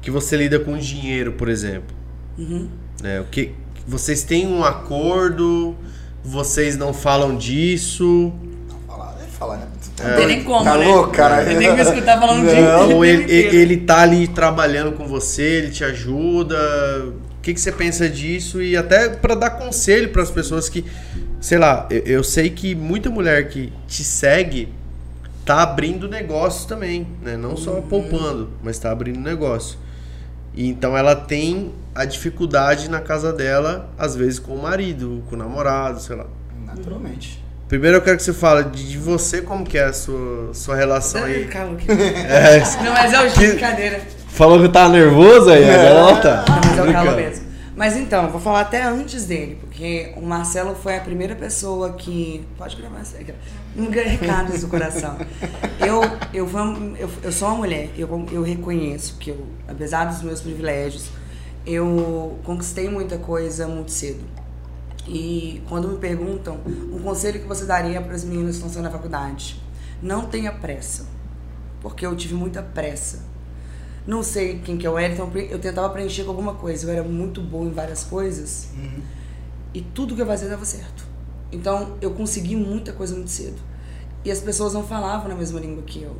que você lida com dinheiro, por exemplo? Uhum. É, o que, vocês têm um acordo, vocês não falam disso... Não, falar, é falar, né? Não tem nem como, Tá né? louco, cara? Eu tenho que escutar falando de Não. Ou ele, ele, ele tá ali trabalhando com você, ele te ajuda. O que, que você pensa disso? E até pra dar conselho pras pessoas que, sei lá, eu, eu sei que muita mulher que te segue tá abrindo negócio também, né? Não só poupando, mas tá abrindo negócio. E então ela tem a dificuldade na casa dela, às vezes com o marido, com o namorado, sei lá. Naturalmente. Primeiro eu quero que você fale de, de você, como que é a sua, sua relação aí. Calma aqui. É, Não, mas é o Que- brincadeira. Falou que tá nervoso aí, agora ela tá. Não, mas é o mesmo. Mas então, vou falar até antes dele, porque o Marcelo foi a primeira pessoa que. Pode gravar isso aqui. Um recados do coração. Eu, eu, fui eu, eu sou uma mulher, eu, eu reconheço que eu, apesar dos meus privilégios, eu conquistei muita coisa muito cedo. E quando me perguntam, um conselho que você daria para as meninas que estão saindo da faculdade? Não tenha pressa, porque eu tive muita pressa. Não sei quem que eu era, então eu tentava preencher com alguma coisa. Eu era muito boa em várias coisas e tudo que eu fazia dava certo. Então eu consegui muita coisa muito cedo. E as pessoas não falavam na mesma língua que eu.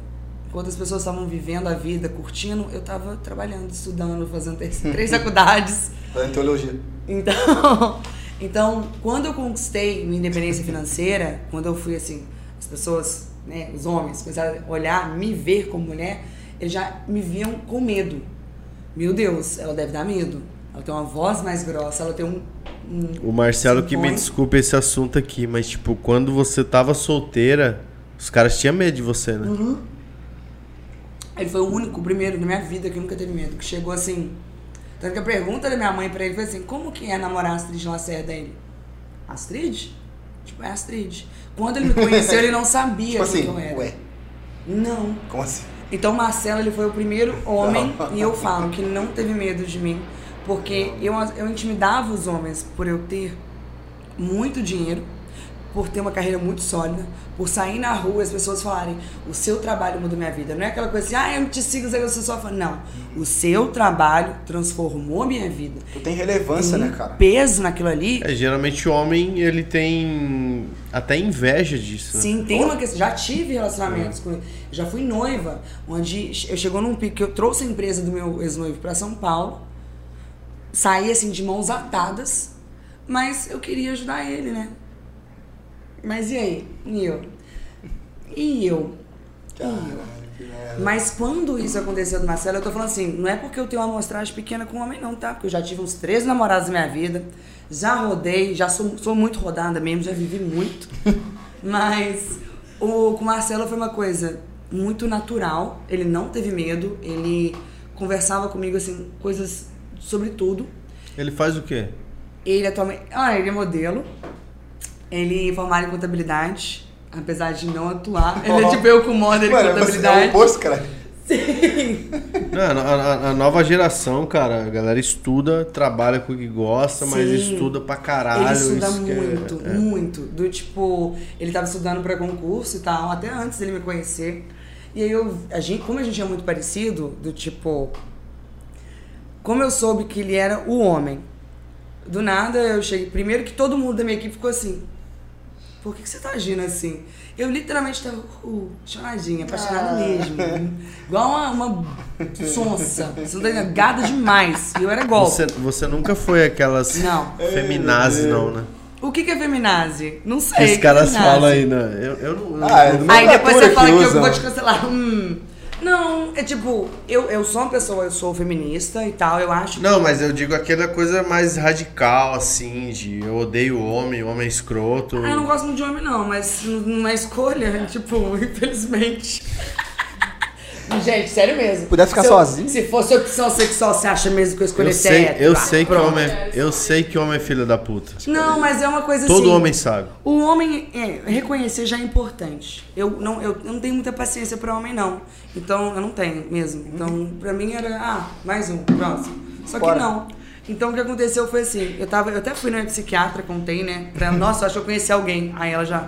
Enquanto as pessoas estavam vivendo a vida, curtindo, eu estava trabalhando, estudando, fazendo três, três faculdades. Fazendo teologia. Então, então, quando eu conquistei minha independência financeira, quando eu fui assim, as pessoas, né, os homens começaram a olhar, me ver como mulher, eles já me viam com medo. Meu Deus, ela deve dar medo. Ela tem uma voz mais grossa, ela tem um. um O Marcelo que me desculpe esse assunto aqui, mas tipo, quando você tava solteira, os caras tinham medo de você, né? Uhum. Ele foi o único, o primeiro na minha vida que nunca teve medo, que chegou assim. Tanto que a pergunta da minha mãe pra ele foi assim: como que é namorar a Astrid Lacerda? Ele, Astrid? Tipo, é Astrid. Quando ele me conheceu, ele não sabia Tipo quem assim, que eu era. ué, Não. como assim? Então, Marcelo, ele foi o primeiro homem, e eu falo que não teve medo de mim, porque eu, eu intimidava os homens por eu ter muito dinheiro, por ter uma carreira muito sólida, por sair na rua e as pessoas falarem: o seu trabalho mudou minha vida. Não é aquela coisa assim, ah, eu te sigo, você só fala. Não. O seu trabalho transformou minha vida. Tu tem relevância, Tem né, cara? peso naquilo ali. É, geralmente o homem, ele tem até inveja disso. né? Sim, tem uma questão. Já tive relacionamentos com. Já fui noiva, onde eu chegou num pico que eu trouxe a empresa do meu ex-noivo pra São Paulo, saí assim de mãos atadas, mas eu queria ajudar ele, né? Mas e aí? E eu? E eu? E eu? Mas quando isso aconteceu do Marcelo, eu tô falando assim, não é porque eu tenho uma amostragem pequena com homem, não, tá? Porque eu já tive uns três namorados na minha vida, já rodei, já sou, sou muito rodada mesmo, já vivi muito. Mas o, com o Marcelo foi uma coisa muito natural, ele não teve medo, ele conversava comigo, assim, coisas sobre tudo. Ele faz o quê? Ele atualmente. Ah, ele é modelo. Ele é formado em contabilidade, apesar de não atuar. Ele é tipo eu com model em Mano, você é o contabilidade. oposto, cara. Sim. Não, a, a- a nova geração, cara, a galera estuda, trabalha com o que gosta, mas Sim. estuda pra caralho. Ele estuda é- muito, é. muito. Do tipo, ele tava estudando pra concurso e tal, até antes dele me conhecer. E aí eu, a gente, como a gente é muito parecido, do tipo, como eu soube que ele era o homem, do nada eu cheguei, primeiro que todo mundo da minha equipe ficou assim, por que, que você tá agindo assim? Eu literalmente tava uh, choradinha, apaixonada Ah. mesmo. Igual uma, uma sonsa. Você não tá? Gada demais. E eu era golpe. Você, você nunca foi aquelas Não. feminazes, não, né? O que, que é feminazi? Não sei. os caras que é feminazi? falam aí, né? Eu, eu não. eu Ah, é não- do- Aí depois você fala que que eu vou te cancelar. Hum. Não, é tipo, eu, eu sou uma pessoa, eu sou feminista e tal, eu acho. Não, mas eu digo aquela coisa mais radical, assim, de eu odeio o homem, o homem é escroto. Ah, eu não gosto muito de homem, não, mas numa escolha, tipo, infelizmente. Gente, sério mesmo. Puder ficar Se eu- sozinho? Se fosse opção sexual, você acha mesmo que eu escolhi Eu sei, hétero? eu Ah, sei que homem é, eu sei que homem é filho da puta. Não, mas é uma coisa Todo assim. homem sabe. O homem, é, reconhecer já é importante. Eu não, eu, eu não tenho muita paciência pra homem, não. Então, eu não tenho mesmo. Então, pra mim era, ah, mais um, próximo. Só que Bora. não. Então o que aconteceu foi assim, eu tava, eu até fui na psiquiatra, contei, né? Pra ela, nossa, eu acho que eu conheci alguém. Aí ela já.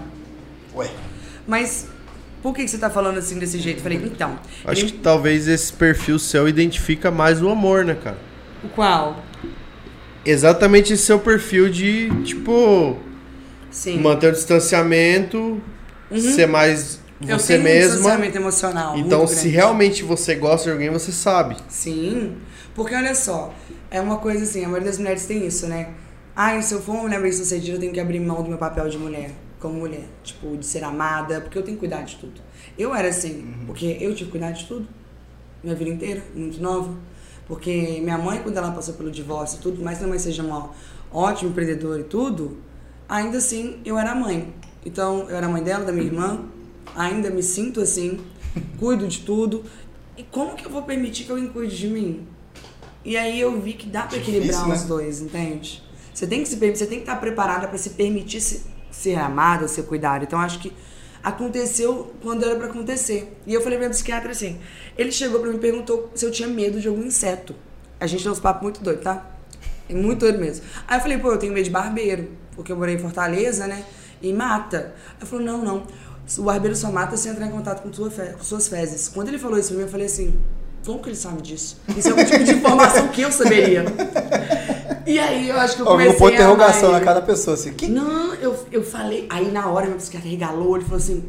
Ué. Mas por que, que você tá falando assim desse jeito? Eu falei, então. Acho ele- que talvez esse perfil seu identifica mais o amor, né, cara? O qual? Exatamente esse seu perfil de, tipo, Sim. manter o distanciamento, ser mais você um mesma. distanciamento emocional. Então, se realmente você gosta de alguém, você sabe. Sim, porque olha só, é uma coisa assim, a maioria das mulheres tem isso, né? Ai, se eu for uma mulher bem sucedida, eu tenho que abrir mão do meu papel de mulher, como mulher. Tipo, de ser amada, porque eu tenho que cuidar de tudo. Eu era assim, porque eu tive que cuidar de tudo, minha vida inteira, muito nova. Porque minha mãe, quando ela passou pelo divórcio e tudo, mais que minha mãe seja uma ótima empreendedora e tudo, ainda assim eu era mãe. Então, eu era mãe dela, da minha irmã, ainda me sinto assim, cuido de tudo. E como que eu vou permitir que alguém cuide de mim? E aí eu vi que dá pra Difícil, equilibrar né? os dois, entende? Você tem que se você tem que estar preparada pra se permitir se- ser amada, ser cuidada. Então acho que aconteceu quando era pra acontecer. E eu falei pra minha psiquiatra assim, ele chegou pra mim e perguntou se eu tinha medo de algum inseto. A gente tem uns papos muito doidos, tá? É muito doido mesmo. Aí eu falei, pô, eu tenho medo de barbeiro, porque eu morei em Fortaleza, né? E mata. Aí falou, não, não. O barbeiro só mata se entrar em contato com, fe- com suas fezes. Quando ele falou isso pra mim, eu falei assim, como que ele sabe disso? Isso é um tipo de informação que eu saberia. E aí eu acho que eu comecei ponto de a amar interrogação na cada pessoa, assim. Que... Não, eu, eu falei. Aí na hora meu psiquiatra regalou, ele falou assim: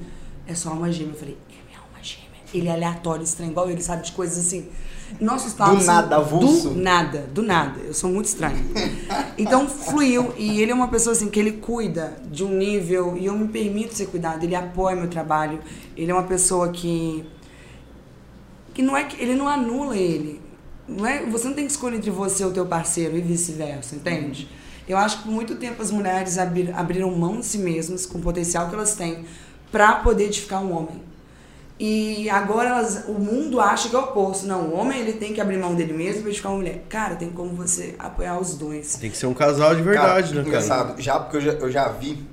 é só uma gêmea. Eu falei: é minha alma gêmea. Ele é aleatório, estranho, igual ele sabe de coisas assim. Nossos papos. nada, avulso. Do nada, do nada. Eu sou muito estranho. Então fluiu. E ele é uma pessoa assim que ele cuida de um nível. E eu me permito ser cuidado. Ele apoia meu trabalho. Ele é uma pessoa que. Que não é que. Ele não anula ele. Não é, você não tem que escolher entre você e o teu parceiro e vice-versa, entende? Eu acho que por muito tempo as mulheres abrir- abriram mão de si mesmas, com o potencial que elas têm, pra poder edificar um homem. E agora elas, o mundo acha que é o oposto. Não, o homem ele tem que abrir mão dele mesmo pra edificar uma mulher. Cara, tem como você apoiar os dois. Tem que ser um casal de verdade, cara, né, cara? engraçado. Já porque eu já, eu já vi,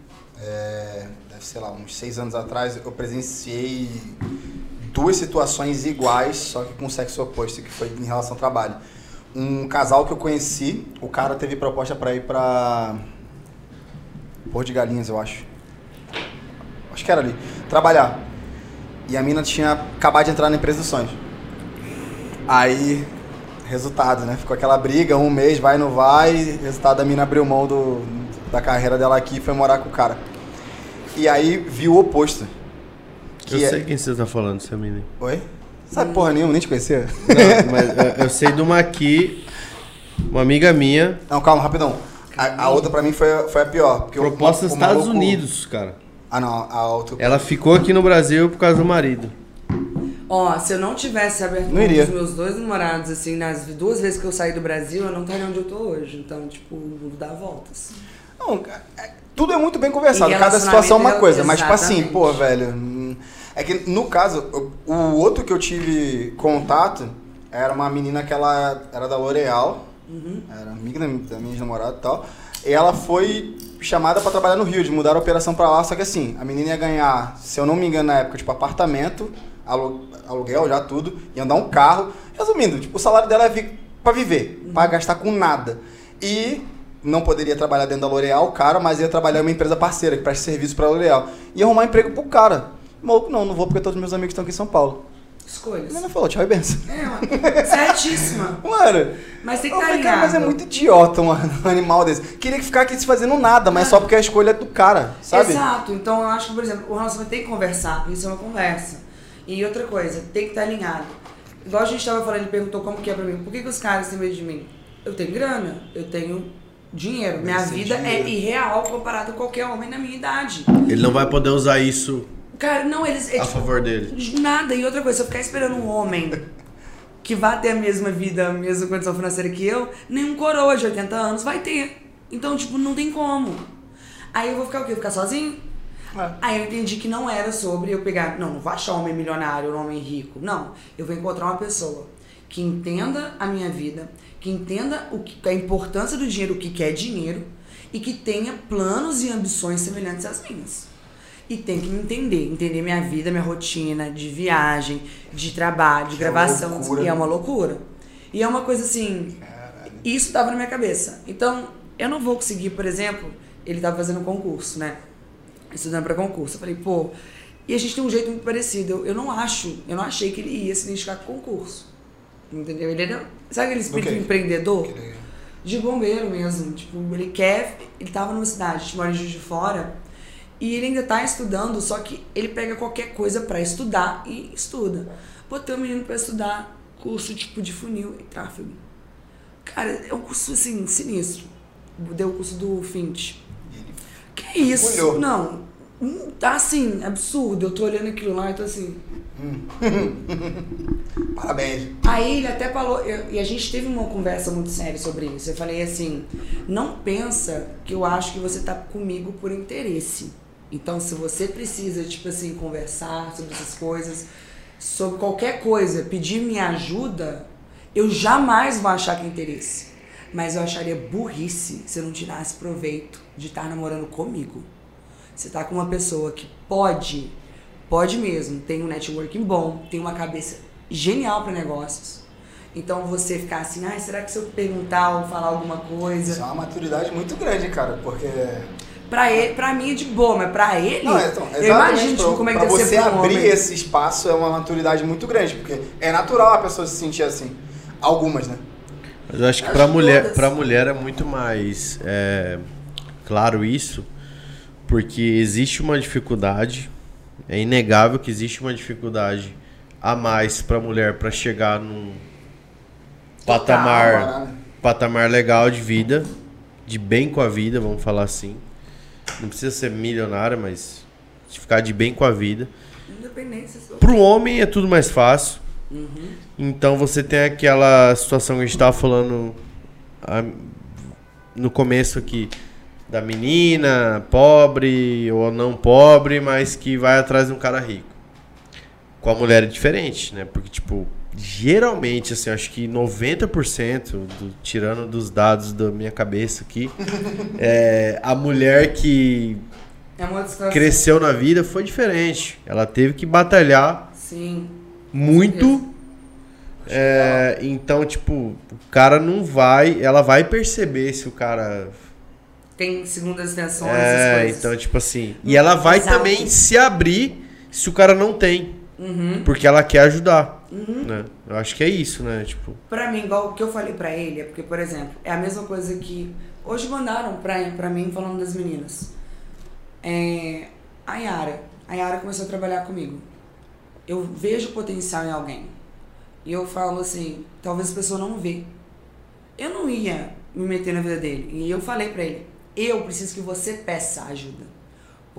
é, deve ser lá, uns seis anos atrás, eu presenciei duas situações iguais, só que com sexo oposto, que foi em relação ao trabalho. Um casal que eu conheci, o cara teve proposta pra ir pra. Porto de Galinhas, eu acho. Acho que era ali. Trabalhar. E a mina tinha acabado de entrar na empresa dos sonhos. Aí, resultado, né? Ficou aquela briga, um mês, vai, não vai. Resultado, a mina abriu mão do, da carreira dela aqui e foi morar com o cara. E aí, viu o oposto. Eu é- sei quem você tá falando, Samine. Oi? Sabe porra nenhuma, nem te conhecia? Não, mas é, eu sei de uma aqui, uma amiga minha, Não, calma, rapidão. A, a outra pra mim foi, foi a pior. Porque proposta o nos Estados maluco- Unidos, cara. Ah, não, a outra. Ela ficou aqui no Brasil por causa do marido. Ó, se eu não tivesse aberto Não iria. dos meus dois namorados, assim, nas duas vezes que eu saí do Brasil, eu não estaria onde eu tô hoje. Então, tipo, dá voltas. Não, é- tudo é muito bem conversado. Cada situação é uma eu- coisa. Mas, tipo assim, exatamente. pô, velho. É que no caso, o, outro que eu tive contato era uma menina que ela era da L'Oreal. Uhum. Era amiga da, mi- da minha namorada e tal. E ela foi chamada pra trabalhar no Rio, de mudar a operação pra lá. Só que assim, a menina ia ganhar, se eu não me engano, na época, tipo, apartamento, alu- aluguel já tudo, ia dar um carro. Resumindo, tipo, o salário dela é vi pra viver, Uhum. pra gastar com nada. E não poderia trabalhar dentro da L'Oreal, cara, mas ia trabalhar em uma empresa parceira que presta serviço pra L'Oreal. Ia arrumar emprego pro cara. Maluco, não, não vou porque todos meus amigos estão aqui em São Paulo. A Escolhas. menina falou, tchau e benção. É, mano. Certíssima. Mano, Mas tem que estar falei, cara, mas é ligado. muito idiota um animal desse. Queria que ficar aqui se fazendo nada, mas só porque a escolha é do cara, sabe? Exato. Então eu acho que, por exemplo, o relacionamento tem que conversar. Isso é uma conversa. E outra coisa, tem que estar alinhado. Igual a gente tava falando, ele perguntou como que é pra mim. Por que, que os caras têm medo de mim? Eu tenho grana, eu tenho dinheiro. Minha Esse vida dinheiro. é irreal comparado a qualquer homem na minha idade. Ele não vai poder usar isso Cara, não, eles. É, a tipo, favor dele. de Nada. E outra coisa, se eu ficar esperando um homem que vá ter a mesma vida, a mesma condição financeira que eu, nenhum coroa de 80 anos vai ter. Então, tipo, não tem como. Aí eu vou ficar o quê? Ficar sozinho? É. Aí eu entendi que não era sobre eu pegar. Não, não vou achar um homem milionário, um homem rico. Não. Eu vou encontrar uma pessoa que entenda a minha vida, que entenda o que, a importância do dinheiro, o que que é dinheiro, e que tenha planos e ambições semelhantes às minhas. E tem que me entender, entender minha vida, minha rotina de viagem, de trabalho, de Que é gravação. loucura, e é né? uma loucura. E é uma coisa assim. E isso tava na minha cabeça. Então, eu não vou conseguir, por exemplo, ele tava fazendo um concurso, né? Estudando para concurso. Eu falei, pô, e a gente tem um jeito muito parecido. Eu, eu não acho, eu não achei que ele ia se identificar com concurso. Entendeu? Ele era, sabe aquele espírito Ok. empreendedor? Legal. de bombeiro mesmo. Tipo, ele quer. Ele tava numa cidade, a gente mora em Juiz de Fora. E ele ainda tá estudando, só que ele pega qualquer coisa pra estudar e estuda. Botei o menino pra estudar curso tipo de funil e tráfego. Cara, é um curso assim, sinistro. Deu o curso do Fint. Que isso? Olhou. Não. Hum, Tá assim, absurdo. Eu tô olhando aquilo lá e tô assim. Parabéns. Aí ele até falou, eu- e a gente teve uma conversa muito séria sobre isso. Eu falei assim: não pensa que eu acho que você tá comigo por interesse. Então, se você precisa, tipo assim, conversar sobre essas coisas, sobre qualquer coisa, pedir minha ajuda, eu jamais vou achar que é interesse. Mas eu acharia burrice se eu não tirasse proveito de estar namorando comigo. Você tá com uma pessoa que pode, pode mesmo, tem um networking bom, tem uma cabeça genial para negócios. Então você ficar assim, ah, será que se eu perguntar ou falar alguma Isso é coisa, uma maturidade muito grande, cara, porque. Pra ele, para mim é de boa, mas pra ele, Não, então, eu imagino tipo, pra- como é que pra deve você ser pra abrir homem. esse espaço é uma maturidade muito grande, porque é natural a pessoa se sentir assim. Algumas, né? Mas eu acho que Acho pra que mulher, todas. pra mulher é muito mais é, claro isso, porque existe uma dificuldade, é inegável que existe uma dificuldade a mais pra mulher pra chegar num patamar, Calma, né? patamar legal de vida, de bem com a vida, vamos falar assim. Não precisa ser milionária, mas de ficar de bem com a vida. Independência. Pro homem é tudo mais fácil. Então você tem aquela situação que a gente tava falando ah, no começo aqui da menina pobre ou não pobre, mas que vai atrás de um cara rico. Com a mulher é diferente, né? Porque, tipo, geralmente, assim, acho que 90%, do, tirando dos dados da minha cabeça aqui, é, a mulher que É cresceu na vida foi diferente. Ela teve que batalhar Sim. muito. É, então, tipo, o cara não vai. Ela vai perceber se o cara. Tem segundas intenções, É, essas coisas. então, tipo assim. E ela vai Exato. também se abrir se o cara não tem. Uhum. Porque ela quer ajudar. Né? Eu acho que é isso, né? Tipo. Pra mim, igual o que eu falei pra ele, é porque, por exemplo, é a mesma coisa que hoje mandaram pra, pra mim falando das meninas. É, a Yara. A Yara começou a trabalhar comigo. Eu vejo potencial em alguém. E eu falo assim, talvez a pessoa não vê. Eu não ia me meter na vida dele. E eu falei pra ele, eu preciso que você peça ajuda.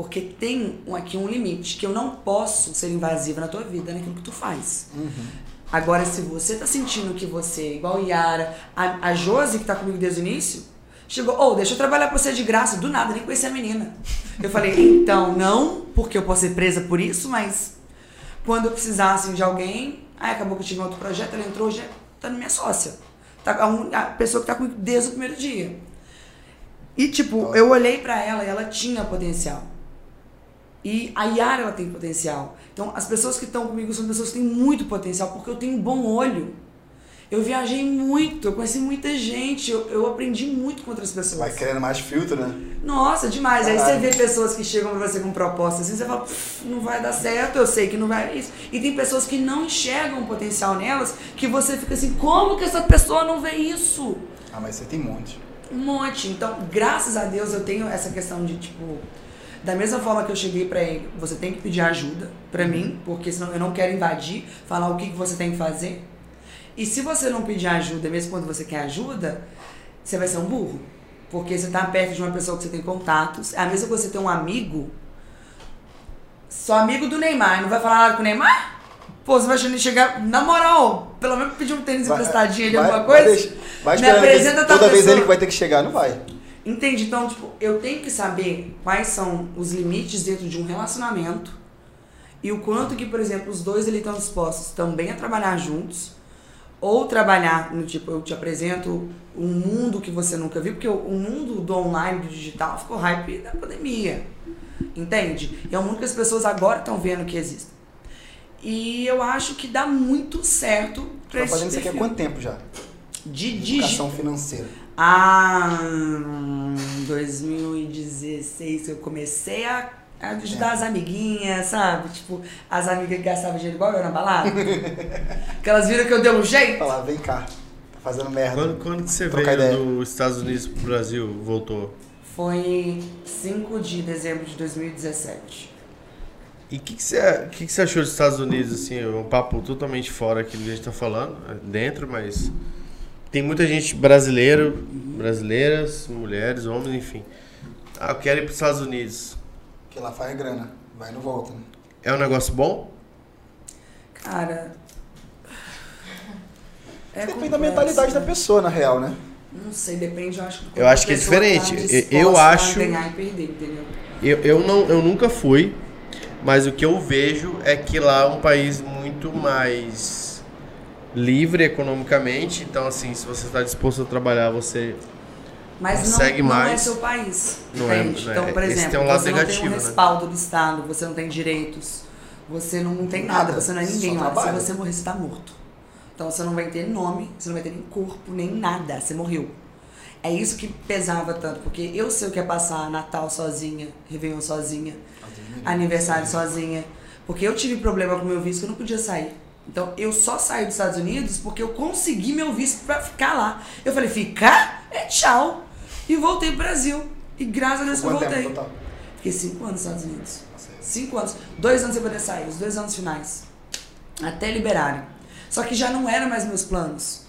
Porque tem aqui um limite, que eu não posso ser invasiva na tua vida, naquilo que tu faz. Agora, se você tá sentindo que você, igual Yara, a, a Josi, que tá comigo desde o início, chegou, ô, deixa eu trabalhar pra você de graça, do nada, nem conheci a menina. Eu falei, então, não, porque eu posso ser presa por isso, mas quando eu precisar, assim, de alguém, aí acabou que eu tive um outro projeto, ela entrou, já tá na minha sócia. Tá, a, a pessoa que tá comigo desde o primeiro dia. E, tipo, eu olhei pra ela e ela tinha potencial. E a Yara, ela tem potencial. Então, as pessoas que estão comigo são pessoas que têm muito potencial, porque eu tenho um bom olho. Eu viajei muito, eu conheci muita gente, eu, eu aprendi muito com outras pessoas. Vai querendo mais filtro, né? Nossa, demais. Aí você Caralho. vê pessoas que chegam pra você com propostas assim, você fala, "Pff, não vai dar certo, eu sei que não vai isso. E tem pessoas que não enxergam o potencial nelas, que você fica assim, como que essa pessoa não vê isso? Ah, mas você tem um monte. Um monte. Então, graças a Deus, eu tenho essa questão de, tipo, da mesma forma que eu cheguei pra ele, você tem que pedir ajuda pra mim, porque senão eu não quero invadir, falar o que, que você tem que fazer. E se você não pedir ajuda, mesmo quando você quer ajuda, você vai ser um burro. Porque você tá perto de uma pessoa que você tem contatos. É a mesma coisa que você ter um amigo, só amigo do Neymar, não vai falar nada com o Neymar? Pô, você vai achando ele chegar, na moral, pelo menos pedir um tênis emprestadinho ali, vai- alguma vai coisa. vai me esperando que apresenta tal toda vez pessoa. ele que vai ter que chegar, não vai. Entende? Então, tipo, eu tenho que saber quais são os limites dentro de um relacionamento e o quanto que, por exemplo, os dois eles estão dispostos também a trabalhar juntos ou trabalhar no tipo, eu te apresento um mundo que você nunca viu, porque o, o mundo do online, do digital, ficou hype da pandemia. Entende? E é um mundo que as pessoas agora estão vendo que existe. E eu acho que dá muito certo pra Tá esse fazendo isso aqui há quanto tempo já? De digi... Educação financeira. Ah, em 2016 eu comecei a, ajudar as amiguinhas, sabe? Tipo, as amigas que gastavam dinheiro igual eu na balada. que elas viram que eu dei um jeito. Falar, vem cá, tá fazendo merda. Quando, quando que você veio ideia. dos Estados Unidos pro Brasil, voltou? Foi 5 de dezembro de 2017. E o que, que, você, que, que você achou dos Estados Unidos, assim, é um papo totalmente fora aqui do que a gente tá falando, é dentro, mas tem muita gente brasileiro, brasileiras, mulheres, homens, enfim. Ah, eu quero ir pros Estados Unidos. Porque lá faz grana. Vai e não volta, né? É um negócio bom? Cara. É Depende da mentalidade né? da pessoa, na real, né? Não sei, depende, eu acho que. Eu acho que é pessoa diferente. tá Eu- acho- ganhar e perder, entendeu? Eu, eu, não, eu nunca fui, mas o que eu vejo é que lá é um país muito mais livre economicamente. Então, assim, se você está disposto a trabalhar, você. Mas não, Consegue não é mais. seu país. Não é, entende? né? Então, por exemplo, tem um lado você não negativo, tem um né? respaldo do Estado, você não tem direitos, você não tem nada, Nada, você não é ninguém lá. Se você morrer, você tá morto. Então você não vai ter nome, você não vai ter nem corpo, nem nada, você morreu. É isso que pesava tanto, porque eu sei o que é passar Natal sozinha, Réveillon sozinha, aniversário sozinha. Porque eu tive problema com o meu visto que eu não podia sair. Então eu só saí dos Estados Unidos porque eu consegui meu visto pra ficar lá. Eu falei, ficar? É tchau. E voltei pro Brasil. E graças a Deus que eu voltei. tempo? Fiquei cinco anos nos Estados Unidos. Cinco anos. Dois anos sem poder sair, os dois anos finais. Até liberarem. Só que já não eram mais meus planos.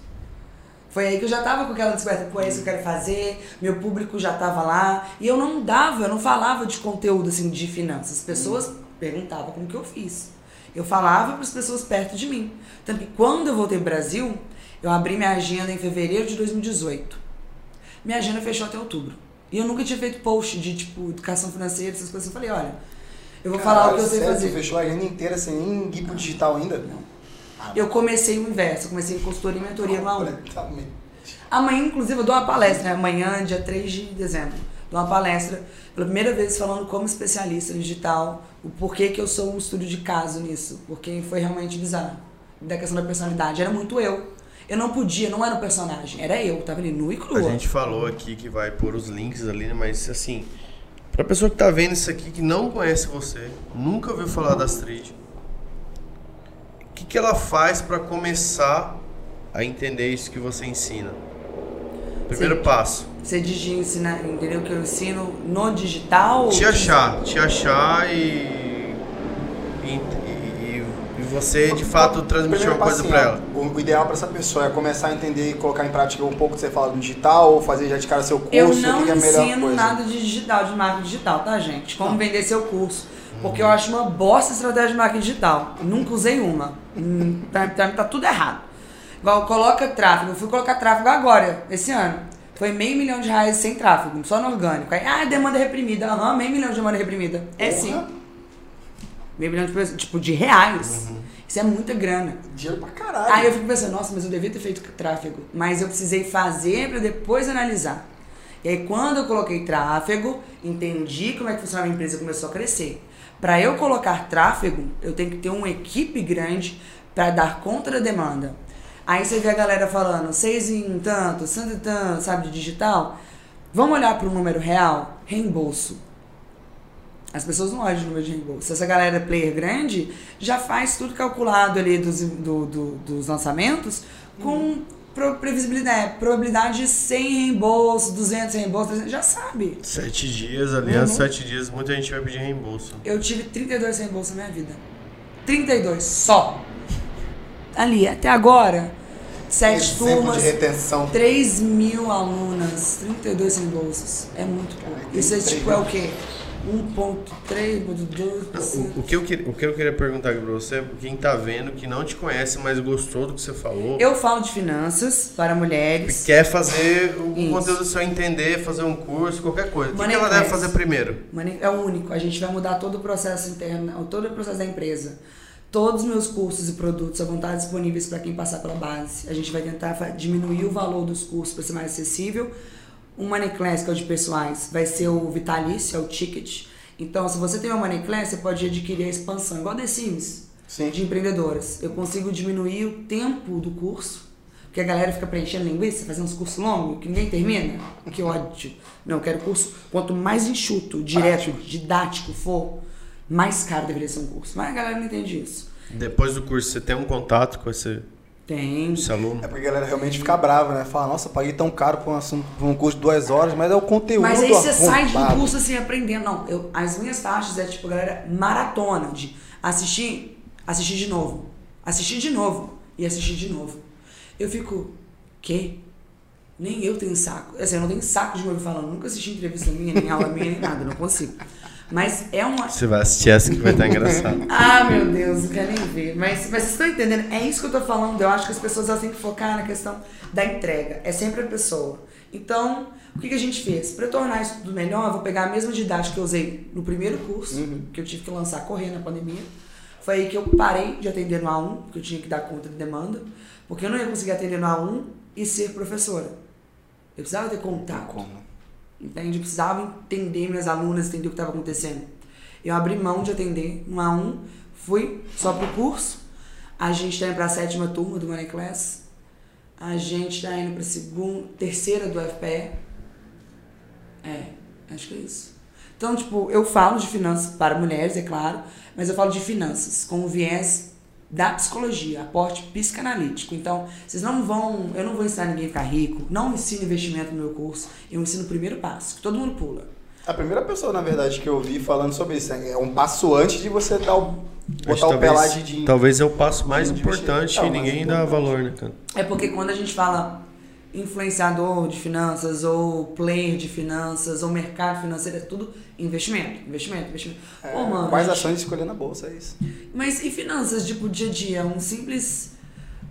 Foi aí que eu já tava com aquela descoberta, pô, é isso que eu quero fazer, meu público já tava lá. E eu não dava, eu não falava de conteúdo assim de finanças. As pessoas perguntavam como que eu fiz. Eu falava para as pessoas perto de mim. Tanto que quando eu voltei pro Brasil, eu abri minha agenda em fevereiro de 2018. Minha agenda fechou até outubro. E eu nunca tinha feito post de, tipo, educação financeira, essas coisas. Eu falei, olha, eu vou falar o que eu sei Sério, fazer. Você fechou a agenda inteira sem nem pro digital ainda? Não. Eu comecei o inverso, eu comecei em consultoria e mentoria no A1. Completamente. Amanhã, inclusive, eu dou uma palestra, né? Amanhã, dia 3 de dezembro. Dou uma palestra, pela primeira vez falando como especialista em digital, o porquê que eu sou um estudo de caso nisso. Porque foi realmente bizarro. Da questão da personalidade. Era muito eu. Eu não podia, não era um personagem. Era eu, tava ali nu e crua. A gente falou aqui que vai pôr os links ali, né? mas assim, pra pessoa que tá vendo isso aqui, que não conhece você, nunca ouviu falar da Astrid, o que, que ela faz pra começar a entender isso que você ensina? Primeiro Sim. passo, Você diz de ensinar, entendeu? Que eu ensino no digital. te achar, te achar e, e, e, e você de fato transmitir uma coisa pra ela. O, o ideal pra essa pessoa é começar a entender e colocar em prática um pouco que você fala do digital, ou fazer já de cara seu curso, Eu não que, que é a melhor ensino coisa. nada de digital, de marketing digital, tá, gente? Como vender seu curso. Porque eu acho uma bosta a estratégia de marketing digital. Nunca usei uma. Hum, pra, pra mim tá tudo errado. Igual, coloca tráfego. Eu fui colocar tráfego agora, esse ano. Foi meio milhão de reais sem tráfego, só no orgânico. Aí, ah, demanda reprimida. Aham, meio milhão de demanda reprimida. É Porra. sim. Meio milhão de pessoas, tipo, de reais. Isso é muita grana. Dinheiro pra caralho. Aí eu fico pensando, nossa, mas eu devia ter feito tráfego. Mas eu precisei fazer para depois analisar. E aí quando eu coloquei tráfego, entendi como é que funcionava a empresa, começou a crescer. Para eu colocar tráfego, eu tenho que ter uma equipe grande para dar conta da demanda. Aí você vê a galera falando, seis em tanto, cento e tanto, sabe, de digital. Vamos olhar para o número real? Reembolso. As pessoas não olham de número de reembolso. Se essa galera é player grande, já faz tudo calculado ali dos, do- do- dos lançamentos com pro- previsibilidade, probabilidade de 100 reembolso, 200 reembolso, 300, já sabe. Sete dias, ali, Uhum. sete dias, muita gente vai pedir reembolso. Eu tive 32 reembolsos na minha vida. 32 só. Ali, até agora, sete Exemplo de turmas, retenção. 3 mil alunas, 32 reembolsos. É muito pouco. Cara, Isso é tipo, é o quê? 1.3, 1.2%. O, o que eu, queria- o que eu queria perguntar aqui pra você, quem tá vendo, que não te conhece, mas gostou do que você falou, Eu falo de finanças para mulheres. quer fazer o Isso. conteúdo seu entender, fazer um curso, qualquer coisa. O que, que Money ela deve fazer primeiro? Mane- É o único. A gente vai mudar todo o processo interno, todo o processo da empresa. Todos os meus cursos e produtos vão estar disponíveis para quem passar pela base. A gente vai tentar diminuir o valor dos cursos para ser mais acessível. O Money Class, que é o de pessoais, vai ser o vitalício, é o ticket. Então, se você tem uma Money Class, você pode adquirir a expansão, igual a The Sims, Sim. de empreendedoras. Eu consigo diminuir o tempo do curso Porque a galera fica preenchendo linguiça, fazendo uns cursos longos, que ninguém termina. Que ódio. Não, eu quero curso. Quanto mais enxuto, direto, didático for, mais caro deveria ser um curso. Mas a galera não entende isso. Depois do curso, você tem um contato com esse, Tem. esse aluno? É porque a galera realmente fica brava, né? Fala, nossa, paguei tão caro por um, assunto- por um curso de duas horas, mas é o conteúdo Mas aí você sai do arrombado. curso assim, aprendendo. Não, eu, as minhas taxas é tipo, galera, maratona de assistir, assistir de novo, assistir de novo e assistir de novo. Eu fico, quê? Nem eu tenho saco. Assim, eu não tenho saco de me ouvir falando. Nunca assisti entrevista minha, nem aula minha, nem nada. Não consigo. Mas é uma, Você vai assistir essa que vai estar engraçado. ah, meu Deus, não quero nem ver. Mas, mas vocês estão entendendo? É isso que eu tô falando. Eu acho que as pessoas elas têm que focar na questão da entrega. É sempre a pessoa. Então, o que, que a gente fez? Para tornar isso tudo melhor, eu vou pegar a mesma didática que eu usei no primeiro curso, que eu tive que lançar correndo na pandemia. Foi aí que eu parei de atender no A1, porque eu tinha que dar conta de demanda, porque eu não ia conseguir atender no A1 e ser professora. Eu precisava ter contato. Como? Entende? Eu precisava entender minhas alunas, entender o que estava acontecendo. Eu abri mão de atender no A1, fui só pro curso. A gente está indo para a sétima turma do Money Class. A gente está indo para a segunda, terceira do FPE. É, acho que é isso. Então, tipo, eu falo de finanças para mulheres, é claro, mas eu falo de finanças com o viés da psicologia, aporte psicanalítico. Então, vocês não vão, eu não vou ensinar ninguém a ficar rico, não ensino investimento no meu curso, eu ensino o primeiro passo, que todo mundo pula. A primeira pessoa, na verdade, que eu vi falando sobre isso é um passo antes de você dar o, botar o pé lá talvez, de, de talvez é o passo mais importante e ninguém dá valor, né, cara? É porque quando a gente fala influenciador de finanças ou player de finanças ou mercado financeiro, é tudo investimento, investimento, investimento. É, Pô, mano, quais a gente- ações escolher na bolsa, é isso. Mas e finanças, tipo, dia a dia? Um simples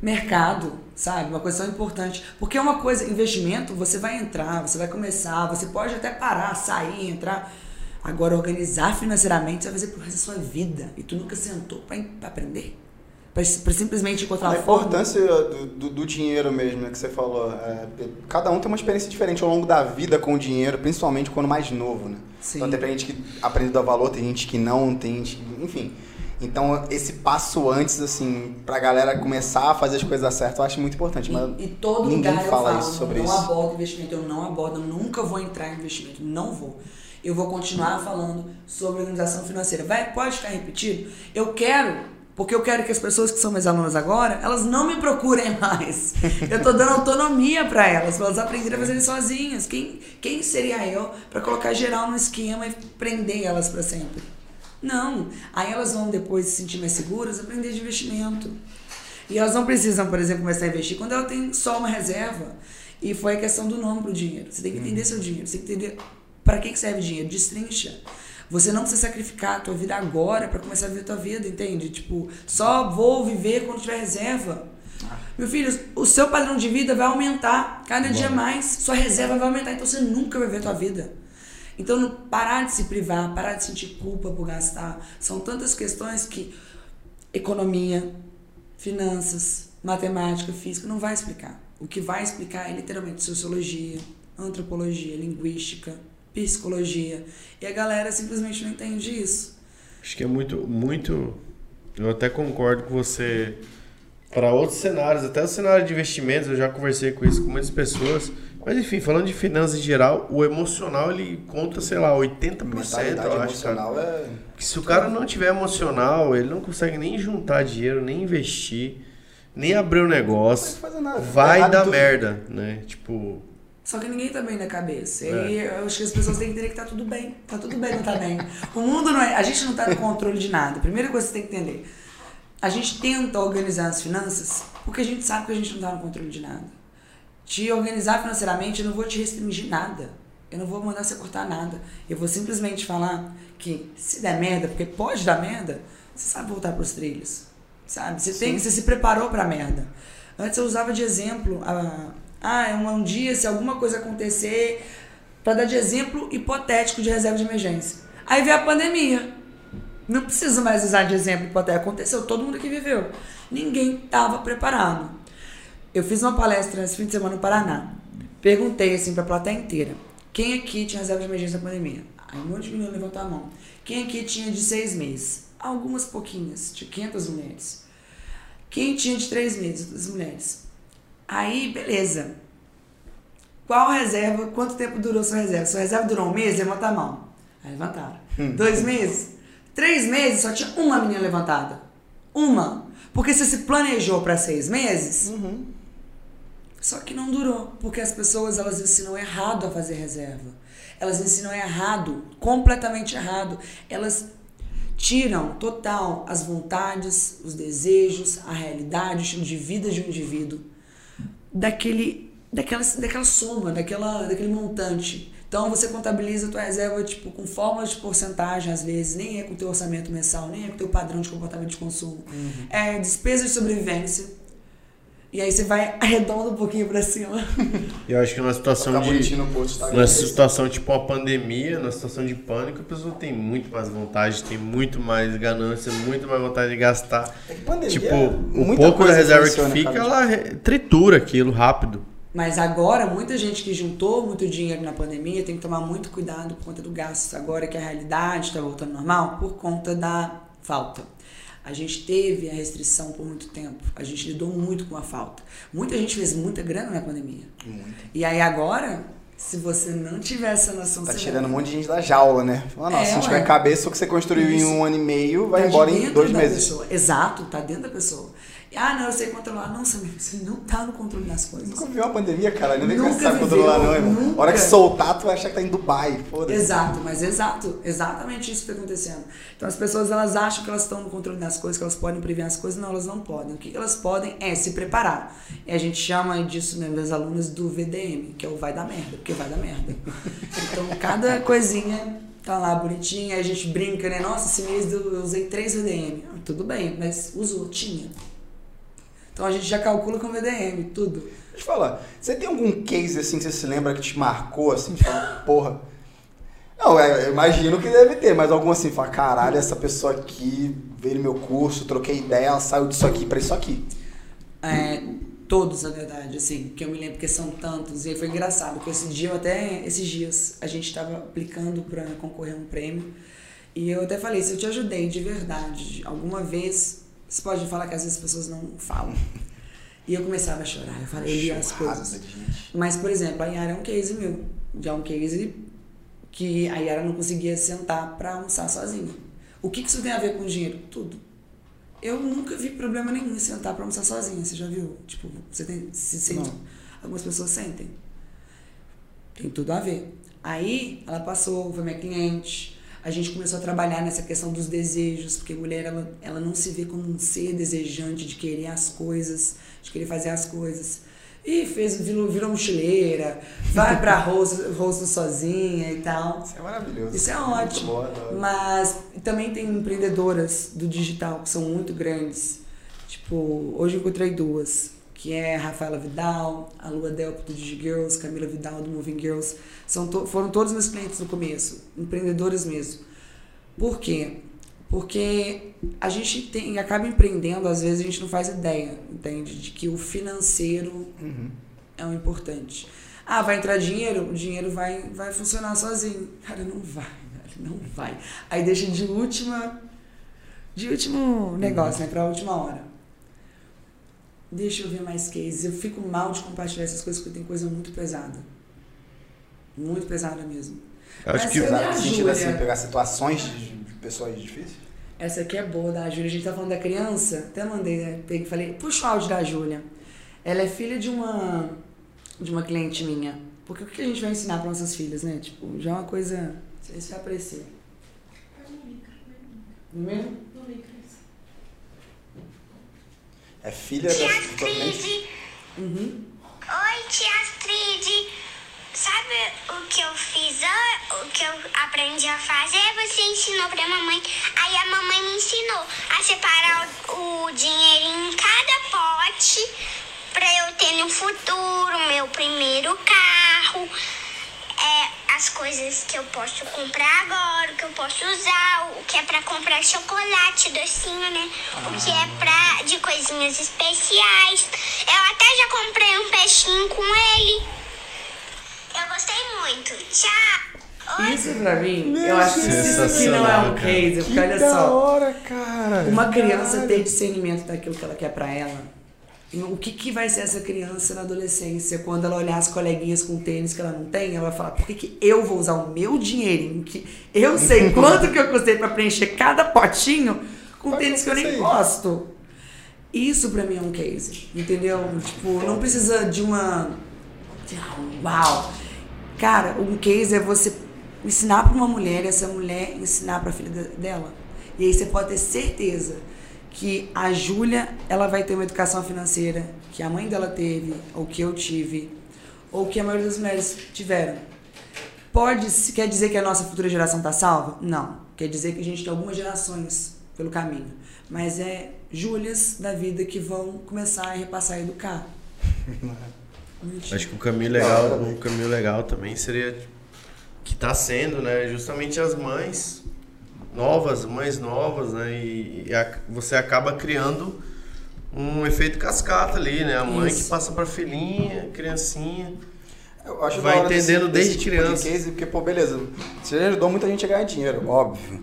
mercado, sabe? Uma coisa tão importante. Porque é uma coisa, investimento, você vai entrar, você vai começar, você pode até parar, sair, entrar. Agora, organizar financeiramente, você vai fazer pro resto da sua vida. E tu nunca sentou pra aprender. Pra, pra simplesmente encontrar A forma. importância do, do, do dinheiro mesmo, né, que você falou. É, cada um tem uma experiência diferente ao longo da vida com o dinheiro, principalmente quando mais novo, né? Sim. Então tem gente que aprende a dar valor, tem gente que não, tem gente que... Enfim. Então esse passo antes, assim, pra galera começar a fazer as coisas certas, eu acho muito importante. Mas E, e todo ninguém lugar fala eu falo, isso sobre não isso. abordo investimento, eu não abordo, eu nunca vou entrar em investimento, não vou. Eu vou continuar falando sobre organização financeira. Vai, pode ficar repetido? Eu quero, porque eu quero que as pessoas que são minhas alunas agora, elas não me procurem mais. Eu tô dando autonomia para elas, para elas aprenderem a fazer sozinhas. Quem, quem seria eu para colocar geral no esquema e prender elas para sempre? Não. Aí elas vão depois se sentir mais seguras, aprender de investimento. E elas não precisam, por exemplo, começar a investir quando ela tem só uma reserva. E foi a questão do nome pro dinheiro. Você tem que entender seu dinheiro, você tem que entender para que serve o dinheiro, destrincha. Você não precisa sacrificar a tua vida agora para começar a viver a tua vida, entende? Tipo, só vou viver quando tiver reserva. Meu filho, o seu padrão de vida vai aumentar cada dia mais, sua reserva vai aumentar, então você nunca vai ver a tua vida. Então, parar de se privar, parar de sentir culpa por gastar. São tantas questões que economia, finanças, matemática, física não vai explicar. O que vai explicar é literalmente sociologia, antropologia, linguística, psicologia. E a galera simplesmente não entende isso. Acho que é muito, muito. Eu até concordo com você. Para outros cenários, até o cenário de investimentos, eu já conversei com isso com muitas pessoas. Mas enfim, falando de finanças em geral, o emocional ele conta, sei lá, 80%, mentalidade eu acho, cara. emocional é... Que se o cara não tiver emocional, ele não consegue nem juntar dinheiro, nem investir, nem abrir um Não negócio. pode fazer nada. Vai dar tudo. merda, né? Tipo, Só que ninguém tá bem na cabeça. É. E eu acho que as pessoas têm que entender que tá tudo bem. Tá tudo bem, não tá bem. O mundo não é. A gente não tá no controle de nada. Primeira coisa que você tem que entender. A gente tenta organizar as finanças porque a gente sabe que a gente não tá no controle de nada. Te organizar financeiramente, eu não vou te restringir nada. Eu não vou mandar você cortar nada. Eu vou simplesmente falar que se der merda, porque pode dar merda, você sabe voltar pros trilhos. Sabe? Você, tem, você se preparou pra merda. Antes eu usava de exemplo, a, ah, um, um dia se alguma coisa acontecer, pra dar de exemplo hipotético de reserva de emergência. Aí veio a pandemia. Não preciso mais usar de exemplo hipotético. Aconteceu, todo mundo que viveu. Ninguém estava preparado. Eu fiz uma palestra esse fim de semana no Paraná. Perguntei assim pra plateia inteira: quem aqui tinha reserva de emergência na pandemia? Aí um monte de menino levantou a mão. Quem aqui tinha de seis meses? Algumas pouquinhas, de 500 mulheres. Quem tinha de três meses das mulheres? Aí, beleza. Qual reserva? Quanto tempo durou sua reserva? Sua reserva durou um mês? Levanta a mão. Aí levantaram. Dois meses? Três meses? Só tinha uma menina levantada. Uma. Porque você se planejou para seis meses, só que não durou. Porque as pessoas elas ensinam errado a fazer reserva. Elas ensinam errado, completamente errado. Elas tiram total as vontades, os desejos, a realidade, o estilo de vida de um indivíduo daquele daquela, daquela soma, daquela, daquele montante. Então você contabiliza a tua reserva tipo, com fórmulas de porcentagem, às vezes, nem é com o teu orçamento mensal, nem é com o teu padrão de comportamento de consumo. É despesa de sobrevivência. E aí você vai arredonda um pouquinho pra cima. Eu acho que numa situação de. tá? Numa situação tipo uma pandemia, numa situação de pânico, a pessoa tem muito mais vontade, tem muito mais ganância, muito mais vontade de gastar. É que pandemia, Tipo, o muita pouco da reserva que fica, ela tritura aquilo rápido. Mas agora, muita gente que juntou muito dinheiro na pandemia tem que tomar muito cuidado por conta do gasto. Agora que a realidade está voltando ao normal, por conta da falta. A gente teve a restrição por muito tempo. A gente lidou muito com a falta. Muita gente fez muita grana na pandemia. E aí agora, se você não tiver essa noção... Tá tirando um monte de gente da jaula, né? Fala, nossa, É, se não ué. tiver cabeça, o que você construiu em Isso. um ano e meio vai Tá embora em dois meses. Pessoa. Exato, tá dentro da pessoa. Ah, não, eu sei controlar. Não, Samir, você não tá no controle das coisas. Nunca viu uma pandemia, cara. Não com Nunca essa controlar, não, irmão. nunca. A hora que soltar, tu vai achar que tá em Dubai. Foda-se. Exato, mas exato, exatamente isso que está acontecendo. Então as pessoas elas acham que elas estão no controle das coisas, que elas podem prever as coisas, não, elas não podem. O que elas podem é se preparar. E a gente chama disso, né, das alunas do VDM, que é o vai dar merda, porque vai dar merda. Então cada coisinha tá lá bonitinha, a gente brinca, né? Nossa, esse mês eu eu usei três VDM. Ah, Tudo bem, mas usou, tinha. Então a gente já calcula com VDM, tudo. Deixa eu te falar, você tem algum case assim que você se lembra que te marcou, assim, de falar, porra. Não, é, eu imagino que deve ter, mas algum assim, fala, caralho, essa pessoa aqui veio no meu curso, troquei ideia, ela saiu disso aqui pra isso aqui. É, todos, na verdade, assim, que eu me lembro que são tantos. E aí foi engraçado, porque esse dia eu até, esses dias, a gente estava aplicando para concorrer a um prêmio. E eu até falei, se eu te ajudei de verdade, alguma vez, você pode falar que às vezes as pessoas não falam. E eu começava a chorar, eu falei, eu as coisas. gente. Mas, por exemplo, a Yara é um case meu. Já é um case que a Yara não conseguia sentar para almoçar sozinha. O que, que isso tem a ver com dinheiro? Tudo. Eu nunca vi problema nenhum em sentar para almoçar sozinha. Você já viu? Tipo, você tem, se sente. Não. Algumas pessoas sentem. Tem tudo a ver. Aí ela passou, foi minha cliente. A gente começou a trabalhar nessa questão dos desejos, porque mulher ela, ela não se vê como um ser desejante de querer as coisas, de querer fazer as coisas. E fez, virou, virou mochileira, vai pra rosto, rosto sozinha e tal. Isso é maravilhoso. Isso é ótimo. adoro. Mas também tem empreendedoras do digital que são muito grandes. Tipo, hoje encontrei duas, que é Rafaela Vidal, a Lua Delp do DigiGirls, Camila Vidal do Moving Girls. São to- foram todos meus clientes no começo, empreendedores mesmo. Por quê? Porque a gente tem, acaba empreendendo, às vezes a gente não faz ideia, entende? De que o financeiro é o importante. Ah, vai entrar dinheiro? O dinheiro vai, vai funcionar sozinho. Cara, não vai, não vai. Aí deixa de última. De último negócio, né? Pra última hora. Deixa eu ver mais cases. Eu fico mal de compartilhar essas coisas porque tem coisa muito pesada. Muito pesada mesmo. Eu acho Mas que sentido assim, pegar situações de, pessoas difíceis. Essa aqui é boa da Júlia. A gente tá falando da criança. Até mandei, né? Peguei falei, puxa o áudio da Júlia. Ela é filha de uma de uma cliente minha. Porque o que a gente vai ensinar para nossas filhas, né? Tipo, já é uma coisa. Não se vai aparecer. No mesmo? É filha da Tia cliente? Astrid, Uhum. oi tia Astrid, sabe o que eu fiz, o que eu aprendi a fazer? Você ensinou pra mamãe, aí a mamãe me ensinou a separar o, o dinheirinho em cada pote pra eu ter no futuro meu primeiro carro, é, as coisas que eu posso comprar agora, o que eu posso usar, o que é pra comprar chocolate, docinho, né? O que é pra de coisinhas especiais. Eu até já comprei um peixinho com ele. Eu gostei muito. Tchau. Isso pra mim, eu acho que isso aqui não é um case, porque olha da só. hora, cara. Uma criança ter discernimento daquilo que ela quer pra ela O que, que vai ser essa criança na adolescência quando ela olhar as coleguinhas com tênis que ela não tem? Ela vai falar: por que, que eu vou usar o meu dinheirinho, que eu sei quanto que eu custei para preencher cada potinho, com Vai tênis que eu nem gosto? Isso pra mim é um case, entendeu? Tipo, não precisa de uma. Uau! Cara, um case é você ensinar pra uma mulher e essa mulher ensinar pra filha de- dela. E aí você pode ter certeza que a Júlia, ela vai ter uma educação financeira que a mãe dela teve, ou que eu tive, ou que a maioria das mulheres tiveram. Pode, quer dizer que a nossa futura geração está salva? Não. Quer dizer que a gente tem algumas gerações pelo caminho. Mas é Júlias da vida que vão começar a repassar e educar. Acho que o caminho legal, o caminho legal também seria que tá sendo, né, justamente as mães novas, mães novas, né, e, e a- você acaba criando um efeito cascata ali, né, a mãe Isso. que passa pra filhinha, criancinha. Eu acho Vai entendendo desde tipo criança. de case, porque, pô, beleza, você já ajudou muita gente a ganhar dinheiro, óbvio.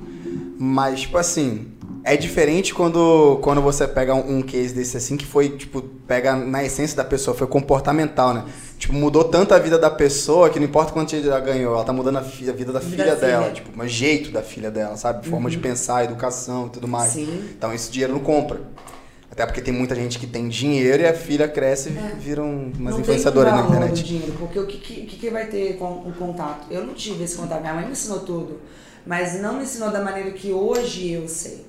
Mas, tipo assim, é diferente quando, quando você pega um, um case desse assim, que foi, tipo, pega na essência da pessoa, foi comportamental, né? Tipo, mudou tanto a vida da pessoa que não importa quanto ela ganhou, ela tá mudando a, fi- a vida da Vida filha da filha. dela, tipo, o jeito da filha dela, sabe? Forma de pensar, educação e tudo mais. Sim. Então, esse dinheiro não compra. Até porque tem muita gente que tem dinheiro e a filha cresce e vira um- umas não influenciadoras tem na internet. dinheiro, porque o que, que, que que vai ter com o contato? Eu não tive esse contato, minha mãe me ensinou tudo, mas não me ensinou da maneira que hoje eu sei.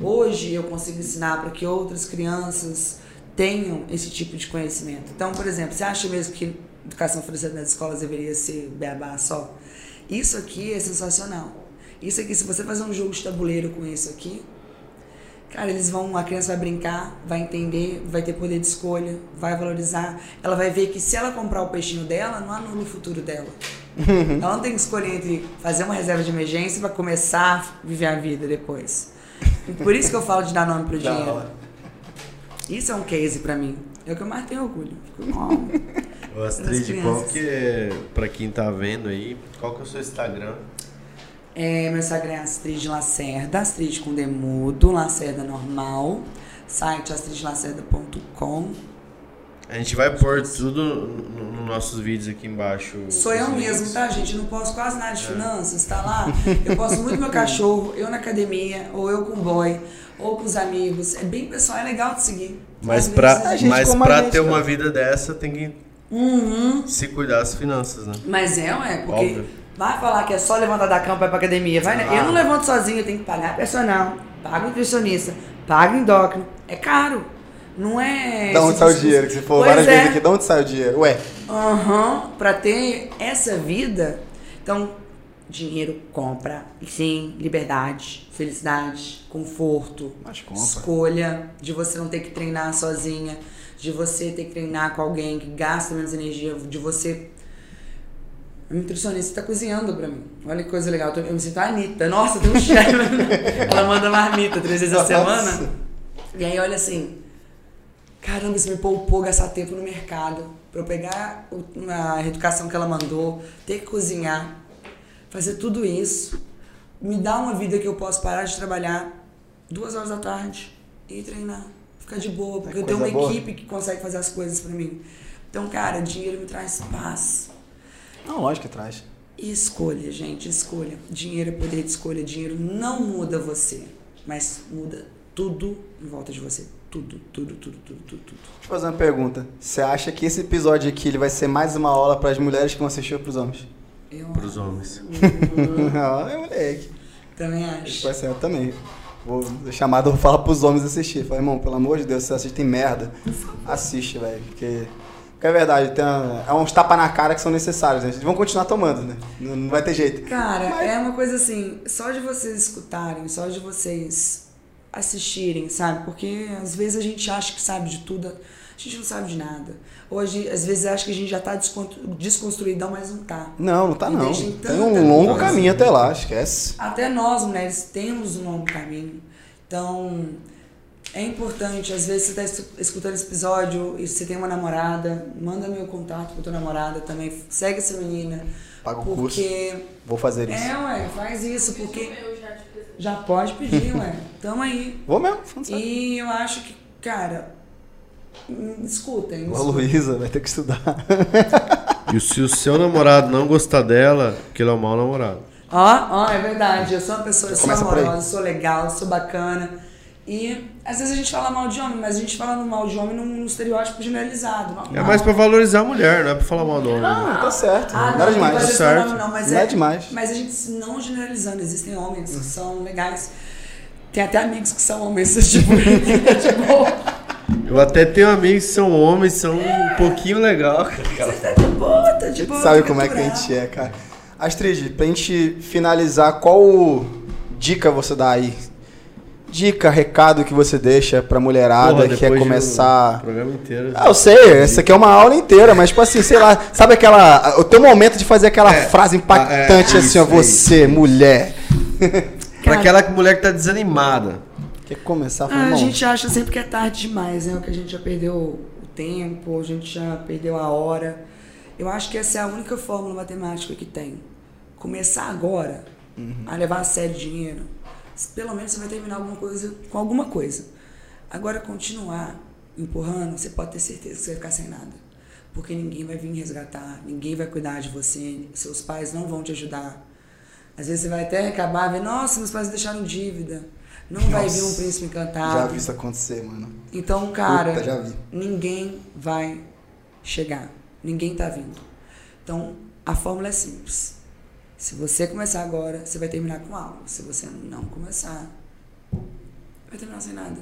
Hoje eu consigo ensinar para que outras crianças tenham esse tipo de conhecimento. Então, por exemplo, você acha mesmo que educação financeira nas escolas deveria ser beabá só? Isso aqui é sensacional. Isso aqui, se você fazer um jogo de tabuleiro com isso aqui, Cara, eles vão, a criança vai brincar, vai entender, vai ter poder de escolha, vai valorizar. Ela vai ver que se ela comprar o peixinho dela, não anula o futuro dela. ela não tem que escolher entre fazer uma reserva de emergência para começar a viver a vida depois. Por isso que eu falo de dar nome pro dinheiro. Isso é um case pra mim. É o que eu mais tenho orgulho. Ô, Astrid, qual que é, pra quem tá vendo aí, qual que é o seu Instagram? É, meu Instagram é Astrid Lacerda, Astrid com demudo, Lacerda normal. Site astridlacerda.com. A gente vai pôr tudo no- nos nossos vídeos aqui embaixo. Sou eu mesmo, tá, gente? Eu não posto quase nada de finanças, tá lá? Eu posto muito meu cachorro, eu na academia, ou eu com o boy, ou com os amigos. É bem pessoal, é legal de seguir. Mas gente mas pra gente, ter uma vida dessa, tem que Uhum. se cuidar das finanças, né? Mas é, ué, porque Óbvio. vai falar que é só levantar da cama pra ir pra academia. Vai, né? Eu não levanto sozinho, eu tenho que pagar personal, pago nutricionista, pago endócrino. É caro. Não é. Da onde sai o dinheiro? Que você falou várias é. vezes aqui, de onde sai o dinheiro? Ué, Aham, pra ter essa vida, então, dinheiro compra, sim, liberdade, felicidade, conforto, escolha, de você não ter que treinar sozinha, de você ter que treinar com alguém que gasta menos energia, de você. A nutricionista tá cozinhando pra mim. Olha que coisa legal. Eu tô- Eu me sinto a Anitta. Nossa, tem um chefe. Ela manda marmita três vezes a semana. E aí, olha assim, caramba, isso me poupou gastar tempo no mercado. Pra eu pegar a educação que ela mandou, ter que cozinhar, fazer tudo isso. Me dá uma vida que eu posso parar de trabalhar duas horas da tarde e treinar. Ficar de boa, porque É eu tenho uma boa. equipe que consegue fazer as coisas pra mim. Então, cara, dinheiro me traz paz. não, lógico que traz. E escolha, gente, escolha. Dinheiro é poder de escolha. Dinheiro não muda você, mas muda tudo em volta de você. Tudo, tudo, tudo, tudo, tudo, tudo. Deixa eu fazer uma pergunta. Você acha que esse episódio aqui ele vai ser mais uma aula para as mulheres que vão assistir ou para os homens? Eu Pros homens. Ah, é moleque. também acho. Vai ser eu também. Vou chamar, vou falar pros homens assistir. Falar, irmão, pelo amor de Deus, você assiste tem merda. Assiste, velho. Porque, porque é verdade, tem uma- é uns tapas na cara que são necessários, né? Eles vão continuar tomando, né? Não, não vai ter jeito. Cara, Mas- é uma coisa assim, só de vocês escutarem, só de vocês assistirem, sabe? Porque às vezes a gente acha que sabe de tudo, a gente não sabe de nada. Hoje, às vezes, acha que a gente já tá desconstru- desconstruidão, mas não tá. Não, não tá E não. Tem um longo coisa. caminho até lá, esquece. Até nós, mulheres, temos um longo caminho. Então, é importante, às vezes você está escutando esse episódio e você tem uma namorada, manda meu contato com tua namorada também, segue essa menina. Paga o curso. Porque. Vou fazer isso. É, ué, faz isso, porque. Já pode pedir, ué. Tamo aí. Vou mesmo. E eu acho que, cara, hum, escutem. A Luísa vai ter que estudar. E se o seu namorado não gostar dela, que ele é um mau namorado. Ó, ó, é verdade. Eu sou uma pessoa, eu sou amorosa, sou legal, sou bacana. E às vezes a gente fala mal de homem, mas a gente fala no mal de homem num, num estereótipo generalizado. Não, É mais pra valorizar a mulher, não é pra falar mal do homem. Não, tá certo. Ah, Nada não, demais. não Tá certo. Não, não, mas Não é, é demais. Mas a gente não generalizando, existem homens que são legais. Tem até amigos que são homens, tipo, tipo, Eu até tenho amigos que são homens, são um pouquinho legal. cara. tá de boa, tá de boa. Sabe como é que a gente é, cara. Astrid, pra gente finalizar, qual dica você dá aí? Dica, recado que você deixa pra mulherada Porra, que quer um começar. programa inteiro. Ah, eu sei, essa aqui é uma aula inteira, mas tipo assim, sei lá, sabe aquela. O teu momento de fazer aquela É, frase impactante é, assim, ó, isso, é você, mulher. Pra aquela mulher que tá desanimada. Quer começar? Fala, Ah, a gente acha sempre que é tarde demais, né? Que a gente já perdeu o tempo, a gente já perdeu a hora. Eu acho que essa é a única fórmula matemática que tem. Começar agora a levar a sério dinheiro, pelo menos você vai terminar alguma coisa com alguma coisa. Agora continuar empurrando, você pode ter certeza que você vai ficar sem nada. Porque ninguém vai vir resgatar, ninguém vai cuidar de você, seus pais não vão te ajudar. Às vezes você vai até acabar vendo, nossa, meus pais deixaram dívida. Não vai vir um Nossa, príncipe encantado. Já vi isso acontecer, mano. Então, cara, Puta, já vi. ninguém vai chegar. Ninguém tá vindo. Então, a fórmula é simples. Se você começar agora, você vai terminar com algo. Se você não começar, vai terminar sem nada.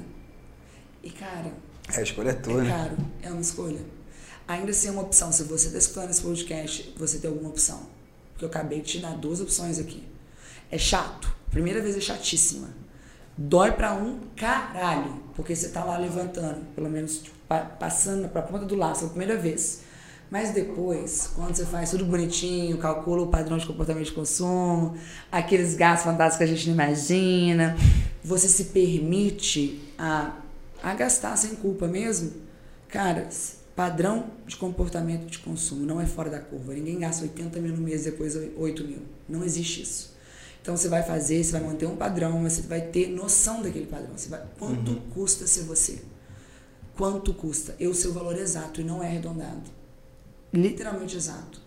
E, cara, É, a escolha é tua, é né? caro, é uma escolha. Ainda assim é uma opção. Se você está escutando esse podcast, você tem alguma opção. Porque eu acabei de te dar duas opções aqui. É chato. Primeira vez é chatíssima. Dói pra um caralho. Porque você tá lá levantando, pelo menos tipo, pa- passando pra ponta do laço, a primeira vez. Mas depois, quando você faz tudo bonitinho, calcula o padrão de comportamento de consumo, aqueles gastos fantásticos que a gente não imagina, você se permite a, a gastar sem culpa mesmo, cara, padrão de comportamento de consumo não é fora da curva. Ninguém gasta 80 mil no mês depois 8 mil. Não existe isso. Então você vai fazer, você vai manter um padrão, mas você vai ter noção daquele padrão. Você vai, quanto custa ser você? Quanto custa? Eu sei o valor exato e não é arredondado literalmente exato.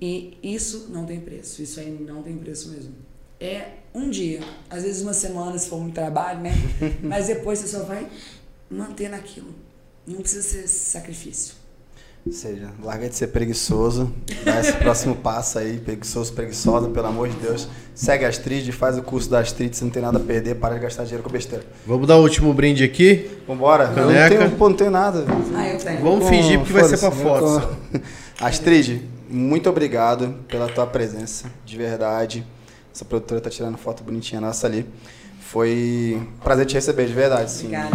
E isso não tem preço. Isso aí não tem preço mesmo. É um dia, às vezes uma semana, se for muito trabalho, né? Mas depois você só vai manter naquilo. Não precisa ser sacrifício. Ou seja, larga de ser preguiçoso, dá esse próximo passo aí, preguiçoso, preguiçosa, pelo amor de Deus. Segue a Astrid, faz o curso da Astrid, você não tem nada a perder, para de gastar dinheiro com besteira. Vamos dar o último brinde aqui? Vambora, eu não Caneca. tenho, pô, não tenho nada. Ah, eu tenho. Vamos Com- fingir porque vai ser pra foto. com- Astrid, muito obrigado pela tua presença, de verdade. Essa produtora tá tirando foto bonitinha nossa ali. Foi um prazer te receber, de verdade, sim. Obrigada.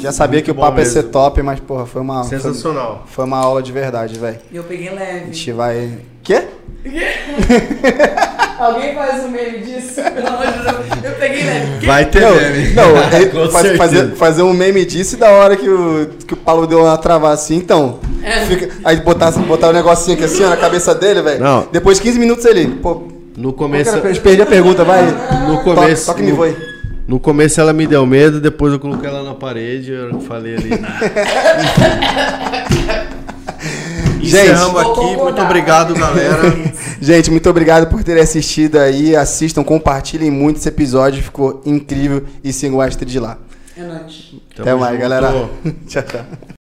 Já sabia que o papo ia ser top, mas, porra, foi uma... Foi, Sensacional. foi uma aula de verdade, velho. Eu peguei A leve. gente vai... Quê? Alguém faz um meme disso? Pelo amor de Deus. Eu peguei leve. Vai ter Não, meme. não é, faz- fazer, fazer um meme disso e da hora que o, que o Paulo deu uma travada assim, então. É. Fica, aí botar, botar o negocinho aqui assim ó, na cabeça dele, velho. Não. Depois de 15 minutos ele, pô, No começo, que? Eu perdi a pergunta, vai. no começo, Toque, toque me voe. No começo ela me deu medo, depois eu coloquei ela na parede, eu falei ali. Encerramos Vou aqui, muito concordar. obrigado, galera. Gente, muito obrigado por terem assistido aí. Assistam, compartilhem muito esse episódio, ficou incrível. E sigam o Astrid lá. É nóis. Tamo Até mais, junto. galera. tchau, tchau.